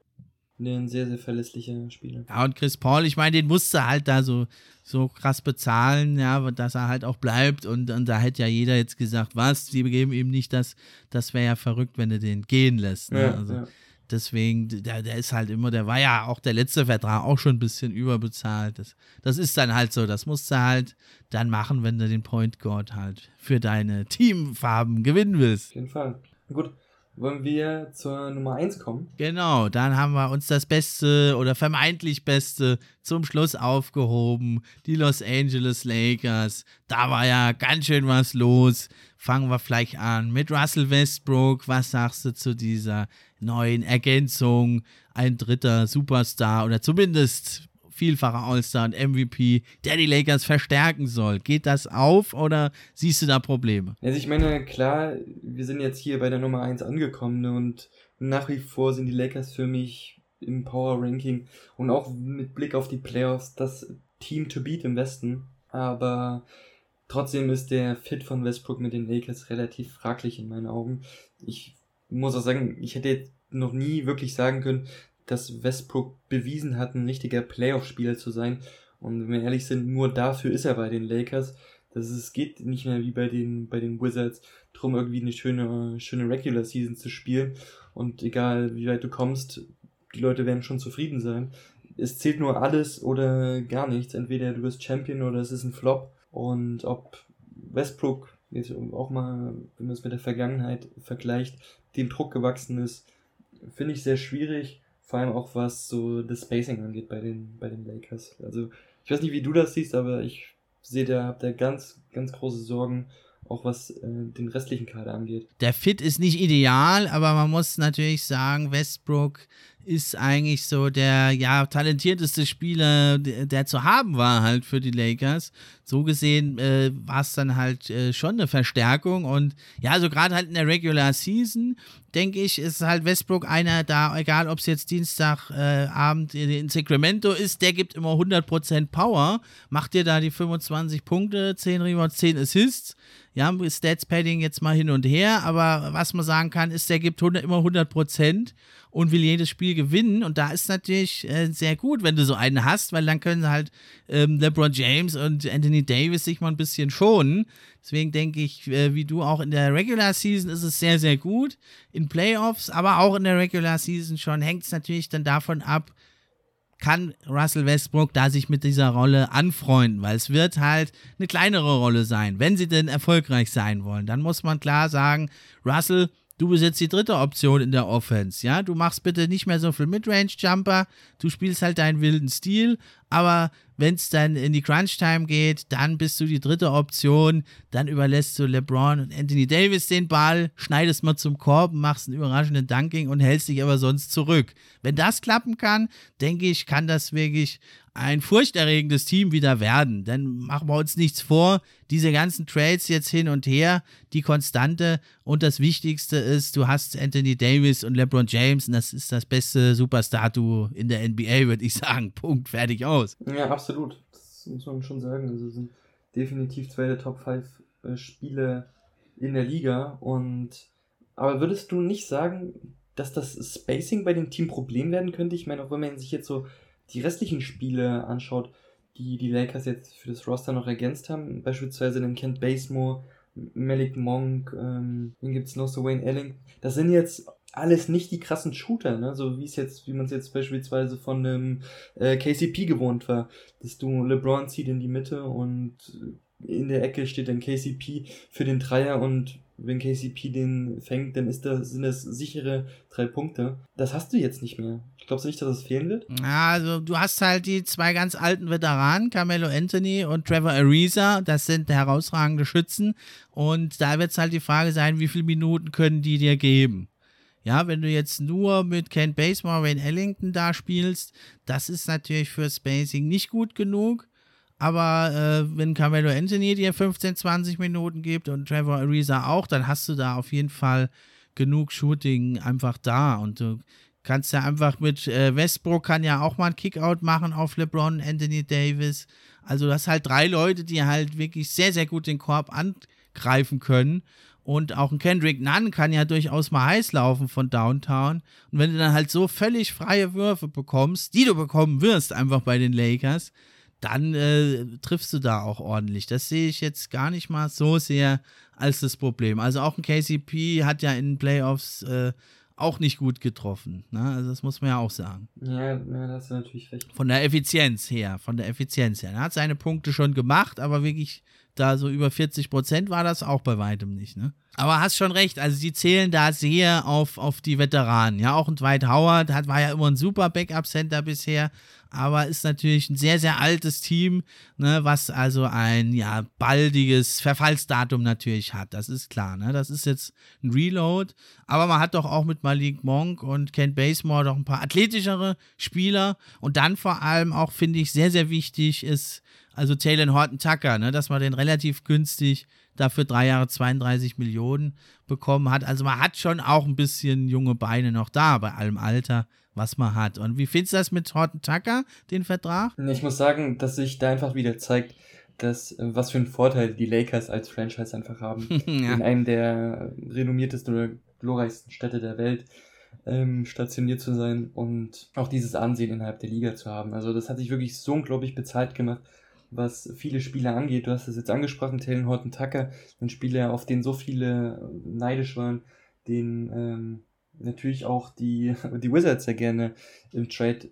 ein sehr, sehr verlässlicher Spieler. Ja, und Chris Paul, ich meine, den musste halt da so, so krass bezahlen, ja, dass er halt auch bleibt. Und, und da hätte ja jeder jetzt gesagt, was, die geben ihm nicht das, das wäre ja verrückt, wenn du den gehen lässt. Ne? Ja, also, ja. Deswegen, der, der ist halt immer, der war ja auch der letzte Vertrag auch schon ein bisschen überbezahlt. Das, das ist dann halt so, das musst du halt dann machen, wenn du den Point Guard halt für deine Teamfarben gewinnen willst. Auf jeden Fall. Gut, wollen wir zur Nummer 1 kommen? Genau, dann haben wir uns das Beste oder vermeintlich Beste zum Schluss aufgehoben. Die Los Angeles Lakers. Da war ja ganz schön was los. Fangen wir vielleicht an mit Russell Westbrook. Was sagst du zu dieser neuen Ergänzung? Ein dritter Superstar oder zumindest vielfacher All-Star und MVP, der die Lakers verstärken soll. Geht das auf oder siehst du da Probleme? Also ich meine, klar, wir sind jetzt hier bei der Nummer 1 angekommen ne, und nach wie vor sind die Lakers für mich im Power Ranking und auch mit Blick auf die Playoffs das Team to beat im Westen. Aber trotzdem ist der Fit von Westbrook mit den Lakers relativ fraglich in meinen Augen. Ich muss auch sagen, ich hätte noch nie wirklich sagen können, dass Westbrook bewiesen hat, ein richtiger Playoff-Spieler zu sein. Und wenn wir ehrlich sind, nur dafür ist er bei den Lakers. Das ist, es geht nicht mehr wie bei den, bei den Wizards drum, irgendwie eine schöne, schöne Regular Season zu spielen. Und egal wie weit du kommst, die Leute werden schon zufrieden sein. Es zählt nur alles oder gar nichts. Entweder du bist Champion oder es ist ein Flop. Und ob Westbrook, jetzt auch mal, wenn man es mit der Vergangenheit vergleicht, dem Druck gewachsen ist, finde ich sehr schwierig. Vor allem auch was so das Spacing angeht bei den, bei den Lakers. Also ich weiß nicht, wie du das siehst, aber ich sehe da, hab da ganz, ganz große Sorgen, auch was äh, den restlichen Kader angeht. Der Fit ist nicht ideal, aber man muss natürlich sagen, Westbrook ist eigentlich so der ja talentierteste Spieler, der, zu haben war halt für die Lakers. So gesehen äh, war es dann halt äh, schon eine Verstärkung und ja, also gerade halt in der Regular Season denke ich, ist halt Westbrook einer da, egal ob es jetzt Dienstagabend äh, in Sacramento ist, der gibt immer 100% Power, macht dir da die 25 Punkte, 10 Rebounds, 10 Assists. Ja, Stats Padding jetzt mal hin und her, aber was man sagen kann, ist, der gibt 100, immer 100% und will jedes Spiel gewinnen. Und da ist natürlich äh, sehr gut, wenn du so einen hast, weil dann können halt ähm, LeBron James und Anthony Davis sich mal ein bisschen schonen. Deswegen denke ich, äh, wie du auch in der Regular Season ist es sehr, sehr gut. In Playoffs, aber auch in der Regular Season schon, hängt es natürlich dann davon ab, kann Russell Westbrook da sich mit dieser Rolle anfreunden, weil es wird halt eine kleinere Rolle sein, wenn sie denn erfolgreich sein wollen. Dann muss man klar sagen, Russell du bist jetzt die dritte Option in der Offense, ja, du machst bitte nicht mehr so viel Midrange-Jumper, du spielst halt deinen wilden Stil, aber wenn es dann in die Crunch-Time geht, dann bist du die dritte Option, dann überlässt du LeBron und Anthony Davis den Ball, schneidest mal zum Korb, machst einen überraschenden Dunking und hältst dich aber sonst zurück. Wenn das klappen kann, denke ich, kann das wirklich ein furchterregendes Team wieder werden. Denn machen wir uns nichts vor, diese ganzen Trades jetzt hin und her, die Konstante und das Wichtigste ist, du hast Anthony Davis und LeBron James und das ist das beste Superstar-Duo in der NBA, würde ich sagen. Punkt, fertig aus. Ja, absolut. Das muss man schon sagen. Also sind definitiv zwei der Top 5 äh, Spiele in der Liga und aber würdest du nicht sagen, dass das Spacing bei dem Team Problem werden könnte? Ich meine, auch wenn man sich jetzt so die restlichen Spiele anschaut, die die Lakers jetzt für das Roster noch ergänzt haben, beispielsweise den Kent Basemore, Malik Monk, ähm, wen gibt's noch, so? Wayne Elling, das sind jetzt alles nicht die krassen Shooter, ne? so wie es jetzt, wie man es jetzt beispielsweise von einem äh, KCP gewohnt war, dass du LeBron zieht in die Mitte und in der Ecke steht dann KCP für den Dreier und wenn KCP den fängt, dann ist das, sind das sichere drei Punkte. Das hast du jetzt nicht mehr. Glaubst du nicht, dass es fehlen wird? Also, du hast halt die zwei ganz alten Veteranen, Carmelo Anthony und Trevor Ariza. Das sind herausragende Schützen. Und da wird es halt die Frage sein, wie viele Minuten können die dir geben? Ja, wenn du jetzt nur mit Ken Basemore, Wayne Ellington da spielst, das ist natürlich für Spacing nicht gut genug. Aber äh, wenn Carmelo Anthony dir 15, 20 Minuten gibt und Trevor Ariza auch, dann hast du da auf jeden Fall genug Shooting einfach da. Und du kannst ja einfach mit äh, Westbrook kann ja auch mal einen Kickout machen auf LeBron, Anthony Davis. Also du hast halt drei Leute, die halt wirklich sehr, sehr gut den Korb angreifen können. Und auch ein Kendrick Nunn kann ja durchaus mal heiß laufen von Downtown. Und wenn du dann halt so völlig freie Würfe bekommst, die du bekommen wirst, einfach bei den Lakers, dann äh, triffst du da auch ordentlich. Das sehe ich jetzt gar nicht mal so sehr als das Problem. Also auch ein KCP hat ja in den Playoffs äh, auch nicht gut getroffen. Ne? Also das muss man ja auch sagen. Ja, ja, da hast du natürlich recht. Von der Effizienz her, von der Effizienz her. Er hat seine Punkte schon gemacht, aber wirklich da so über 40 Prozent war das auch bei weitem nicht, ne? Aber hast schon recht, also sie zählen da sehr auf, auf die Veteranen. Ja, auch ein Dwight Howard hat, war ja immer ein super Backup-Center bisher, aber ist natürlich ein sehr, sehr altes Team, ne, was also ein ja baldiges Verfallsdatum natürlich hat. Das ist klar, ne? Das ist jetzt ein Reload, aber man hat doch auch mit Malik Monk und Ken Basemore doch ein paar athletischere Spieler und dann vor allem auch, finde ich, sehr, sehr wichtig ist, also Taylor Horton Tucker, ne, dass man den relativ günstig dafür drei Jahre 32 Millionen bekommen hat. Also man hat schon auch ein bisschen junge Beine noch da bei allem Alter, was man hat. Und wie findest du das mit Horton Tucker, den Vertrag? Ich muss sagen, dass sich da einfach wieder zeigt, dass, äh, was für einen Vorteil die Lakers als Franchise einfach haben. ja. In einem der renommiertesten oder glorreichsten Städte der Welt ähm, stationiert zu sein und auch dieses Ansehen innerhalb der Liga zu haben. Also das hat sich wirklich so unglaublich bezahlt gemacht was viele Spieler angeht. Du hast es jetzt angesprochen, Taylor Horton Tucker, ein Spieler, auf den so viele äh, neidisch waren, den ähm, natürlich auch die, die Wizards sehr gerne im Trade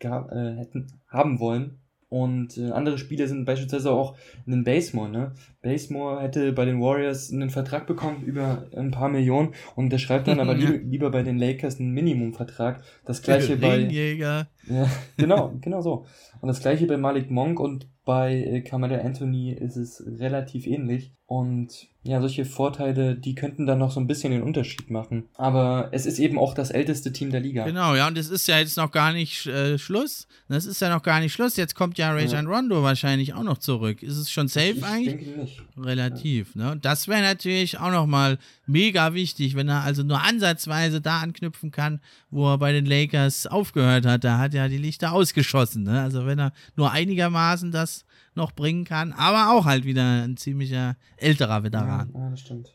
äh, äh, hätten haben wollen. Und äh, andere Spieler sind beispielsweise auch einen Basemore. Ne? Basemore hätte bei den Warriors einen Vertrag bekommen über ein paar Millionen und der schreibt dann aber li lieber bei den Lakers einen Minimumvertrag. Das gleiche bei. Ja, genau, genau so. Und das gleiche bei Malik Monk und bei äh, Kamada Anthony ist es relativ ähnlich. Und ja, solche Vorteile, die könnten dann noch so ein bisschen den Unterschied machen. Aber es ist eben auch das älteste Team der Liga. Genau, ja, und es ist ja jetzt noch gar nicht äh, Schluss. Das ist ja noch gar nicht Schluss. Jetzt kommt ja Rajon ja. Rondo wahrscheinlich auch noch zurück. Ist es schon safe ich eigentlich? Denke nicht. Relativ, ja. ne? Das wäre natürlich auch nochmal mega wichtig, wenn er also nur ansatzweise da anknüpfen kann, wo er bei den Lakers aufgehört hat. Da hat er die Lichter ausgeschossen, ne? Also wenn er nur einigermaßen das noch bringen kann, aber auch halt wieder ein ziemlicher älterer Veteran. Ja, das stimmt.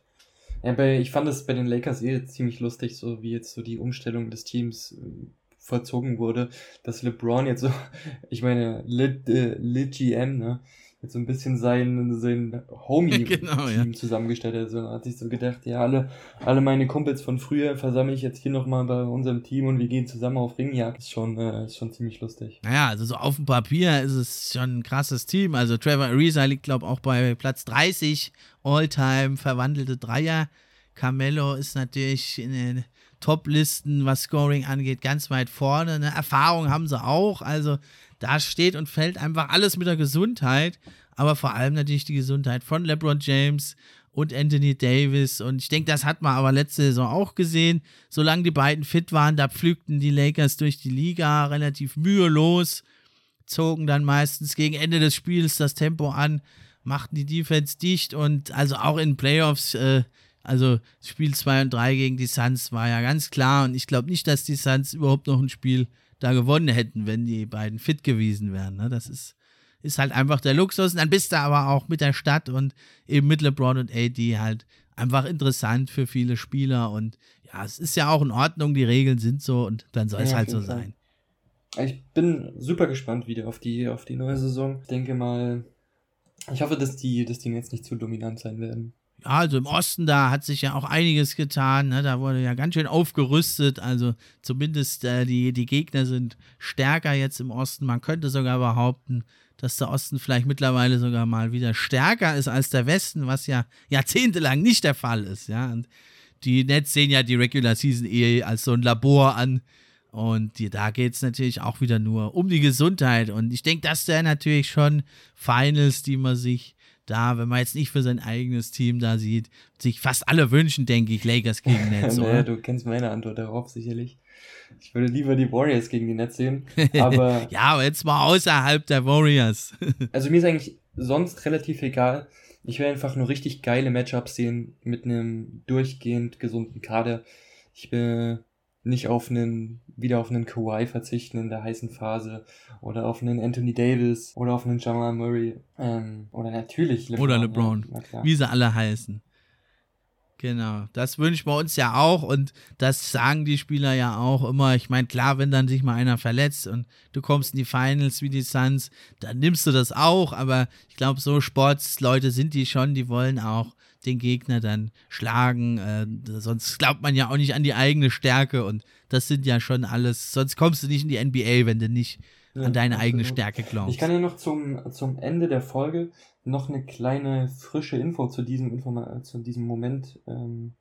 Ja, bei, ich fand es bei den Lakers eh ziemlich lustig, so wie jetzt so die Umstellung des Teams äh, vollzogen wurde, dass LeBron jetzt so, ich meine, Lit, äh, Lit GM, ne, jetzt so ein bisschen sein, sein Homie-Team genau, ja. zusammengestellt hat. So hat sich so gedacht, ja, alle, alle meine Kumpels von früher versammle ich jetzt hier nochmal bei unserem Team und wir gehen zusammen auf Ringjagd. Ist schon, äh, ist schon ziemlich lustig. Naja, also so auf dem Papier ist es schon ein krasses Team. Also Trevor Ariza liegt, glaube ich, auch bei Platz 30 All-Time verwandelte Dreier. Carmelo ist natürlich in den Top-Listen, was Scoring angeht, ganz weit vorne. Eine Erfahrung haben sie auch. Also da steht und fällt einfach alles mit der Gesundheit, aber vor allem natürlich die Gesundheit von LeBron James und Anthony Davis. Und ich denke, das hat man aber letzte Saison auch gesehen. Solange die beiden fit waren, da pflügten die Lakers durch die Liga relativ mühelos, zogen dann meistens gegen Ende des Spiels das Tempo an, machten die Defense dicht und also auch in Playoffs. Äh, also Spiel 2 und 3 gegen die Suns war ja ganz klar und ich glaube nicht, dass die Suns überhaupt noch ein Spiel da gewonnen hätten, wenn die beiden fit gewesen wären. Ne? Das ist, ist halt einfach der Luxus. Und dann bist du aber auch mit der Stadt und eben mit LeBron und AD halt einfach interessant für viele Spieler. Und ja, es ist ja auch in Ordnung, die Regeln sind so und dann soll ja, es halt so sein. Ich bin super gespannt wieder auf die, auf die neue Saison. Ich denke mal, ich hoffe, dass die, dass die jetzt nicht zu dominant sein werden also im Osten, da hat sich ja auch einiges getan. Ne? Da wurde ja ganz schön aufgerüstet. Also zumindest äh, die, die Gegner sind stärker jetzt im Osten. Man könnte sogar behaupten, dass der Osten vielleicht mittlerweile sogar mal wieder stärker ist als der Westen, was ja jahrzehntelang nicht der Fall ist. Ja? Und die Nets sehen ja die Regular Season eh als so ein Labor an. Und die, da geht es natürlich auch wieder nur um die Gesundheit. Und ich denke, das wäre natürlich schon Finals, die man sich da, wenn man jetzt nicht für sein eigenes Team da sieht, sich fast alle wünschen, denke ich, Lakers gegen Nets. naja, du kennst meine Antwort darauf sicherlich. Ich würde lieber die Warriors gegen die Nets sehen. Aber ja, aber jetzt mal außerhalb der Warriors. also mir ist eigentlich sonst relativ egal. Ich will einfach nur richtig geile Matchups sehen mit einem durchgehend gesunden Kader. Ich bin nicht auf einen, wieder auf einen Kawhi verzichten in der heißen Phase oder auf einen Anthony Davis oder auf einen Jamal Murray ähm, oder natürlich LeBron. Oder LeBron, ja, wie sie alle heißen. Genau, das wünschen wir uns ja auch und das sagen die Spieler ja auch immer. Ich meine, klar, wenn dann sich mal einer verletzt und du kommst in die Finals wie die Suns, dann nimmst du das auch, aber ich glaube, so Sportsleute sind die schon, die wollen auch den Gegner dann schlagen. Äh, sonst glaubt man ja auch nicht an die eigene Stärke und das sind ja schon alles, sonst kommst du nicht in die NBA, wenn du nicht ja, an deine eigene Stärke glaubst. Ich kann ja noch zum, zum Ende der Folge noch eine kleine frische Info zu diesem, Informa zu diesem Moment ähm,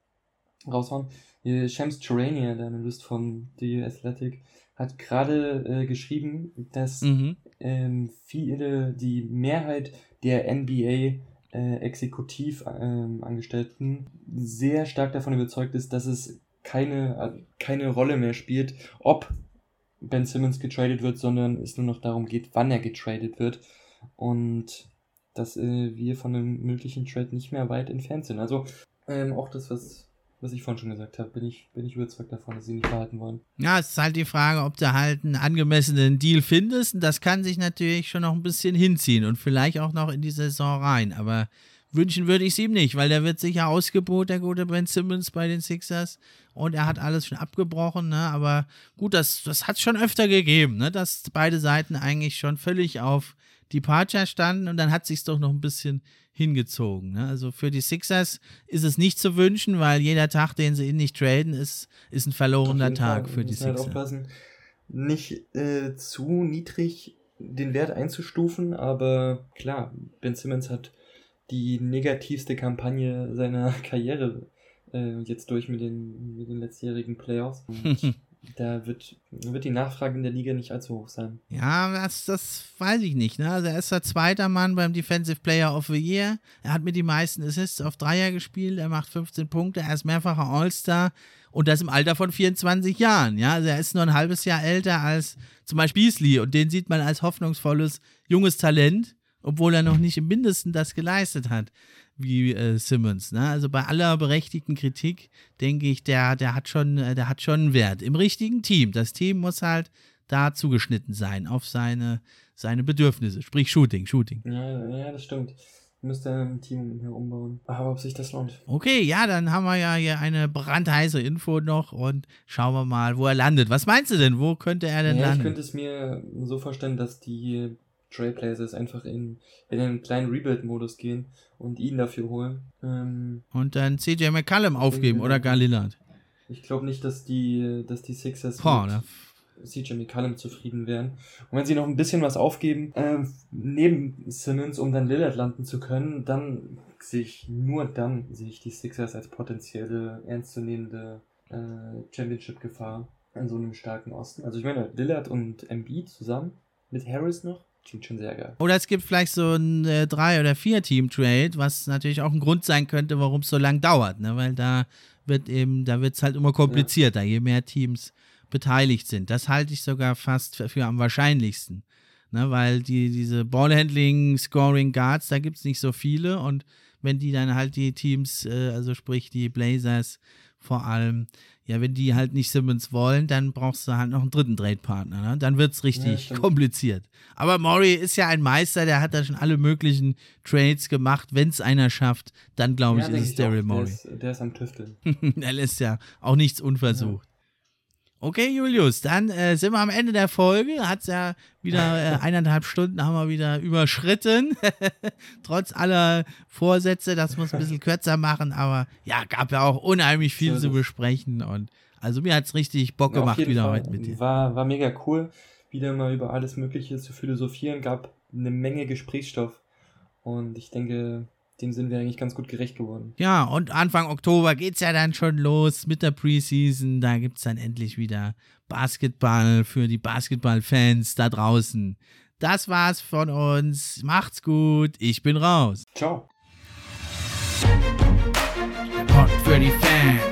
raushauen. Shams Charania, der Analyst von The Athletic, hat gerade äh, geschrieben, dass mhm. ähm, viele, die Mehrheit der NBA äh, Exekutivangestellten ähm, sehr stark davon überzeugt ist, dass es keine, äh, keine Rolle mehr spielt, ob Ben Simmons getradet wird, sondern es nur noch darum geht, wann er getradet wird. Und dass äh, wir von einem möglichen Trade nicht mehr weit entfernt sind. Also ähm, auch das, was was ich vorhin schon gesagt habe, bin ich, bin ich überzeugt davon, dass sie nicht verhalten wollen. Ja, es ist halt die Frage, ob du halt einen angemessenen Deal findest. Und das kann sich natürlich schon noch ein bisschen hinziehen und vielleicht auch noch in die Saison rein. Aber wünschen würde ich es ihm nicht, weil der wird sicher ausgebot, der gute Ben Simmons bei den Sixers. Und er hat alles schon abgebrochen, ne? Aber gut, das, das hat es schon öfter gegeben, ne? Dass beide Seiten eigentlich schon völlig auf Departure standen und dann hat sich doch noch ein bisschen hingezogen. Ne? Also für die Sixers ist es nicht zu wünschen, weil jeder Tag, den sie ihn nicht traden, ist, ist ein verlorener Tag Fall. für die halt Sixers. Halt aufpassen, nicht äh, zu niedrig den Wert einzustufen, aber klar, Ben Simmons hat die negativste Kampagne seiner Karriere äh, jetzt durch mit den, mit den letztjährigen Playoffs. Da wird, wird die Nachfrage in der Liga nicht allzu hoch sein. Ja, das, das weiß ich nicht. Ne? Also er ist der zweite Mann beim Defensive Player of the Year. Er hat mit die meisten Assists auf Dreier gespielt. Er macht 15 Punkte. Er ist mehrfacher All-Star. Und das im Alter von 24 Jahren. Ja, also er ist nur ein halbes Jahr älter als zum Beispiel Beasley. Und den sieht man als hoffnungsvolles, junges Talent, obwohl er noch nicht im Mindesten das geleistet hat wie äh, Simmons. Ne? Also bei aller berechtigten Kritik denke ich, der, der hat schon, äh, der hat schon einen Wert. Im richtigen Team. Das Team muss halt da zugeschnitten sein auf seine, seine Bedürfnisse. Sprich Shooting, Shooting. Ja, ja, das stimmt. Müsste ein Team hier umbauen. Aber ob sich das lohnt. Okay, ja, dann haben wir ja hier eine brandheiße Info noch und schauen wir mal, wo er landet. Was meinst du denn? Wo könnte er denn ja, landen? Ich könnte es mir so vorstellen, dass die Trailblazers einfach in, in einen kleinen Rebuild-Modus gehen und ihn dafür holen. Ähm, und dann CJ McCallum aufgeben oder gar Lillard. Ich glaube nicht, dass die, dass die Sixers Boah, mit CJ McCallum zufrieden wären. Und wenn sie noch ein bisschen was aufgeben, äh, neben Simmons, um dann Lillard landen zu können, dann sehe ich, nur dann sehe ich die Sixers als potenzielle, ernstzunehmende äh, Championship-Gefahr in so einem starken Osten. Also ich meine, Lillard und Embiid zusammen, mit Harris noch, Klingt schon sehr geil. Oder es gibt vielleicht so ein äh, drei- oder vier-Team-Trade, was natürlich auch ein Grund sein könnte, warum es so lange dauert, ne? Weil da wird eben, da wird es halt immer komplizierter, ja. je mehr Teams beteiligt sind. Das halte ich sogar fast für, für am wahrscheinlichsten. Ne? Weil die, diese Ballhandling, Scoring Guards, da gibt es nicht so viele und wenn die dann halt die Teams, äh, also sprich die Blazers vor allem, ja, wenn die halt nicht Simmons wollen, dann brauchst du halt noch einen dritten Trade-Partner. Ne? Dann wird es richtig ja, kompliziert. Aber Maury ist ja ein Meister, der hat da schon alle möglichen Trades gemacht. Wenn es einer schafft, dann glaube ich, ja, ist es Daryl Maury. Der ist, der ist am Tüfteln. er lässt ja auch nichts unversucht. Okay, Julius, dann äh, sind wir am Ende der Folge. Hat es ja wieder äh, eineinhalb Stunden haben wir wieder überschritten. Trotz aller Vorsätze, das muss ein bisschen kürzer machen, aber ja, gab ja auch unheimlich viel zu besprechen. Und also mir hat es richtig Bock gemacht wieder Fall. heute mit dir. War, war mega cool, wieder mal über alles Mögliche zu philosophieren. Gab eine Menge Gesprächsstoff. Und ich denke, dem sind wir eigentlich ganz gut gerecht geworden. Ja, und Anfang Oktober geht es ja dann schon los mit der Preseason. Da gibt es dann endlich wieder Basketball für die Basketballfans da draußen. Das war's von uns. Macht's gut. Ich bin raus. Ciao. Pod für die Fans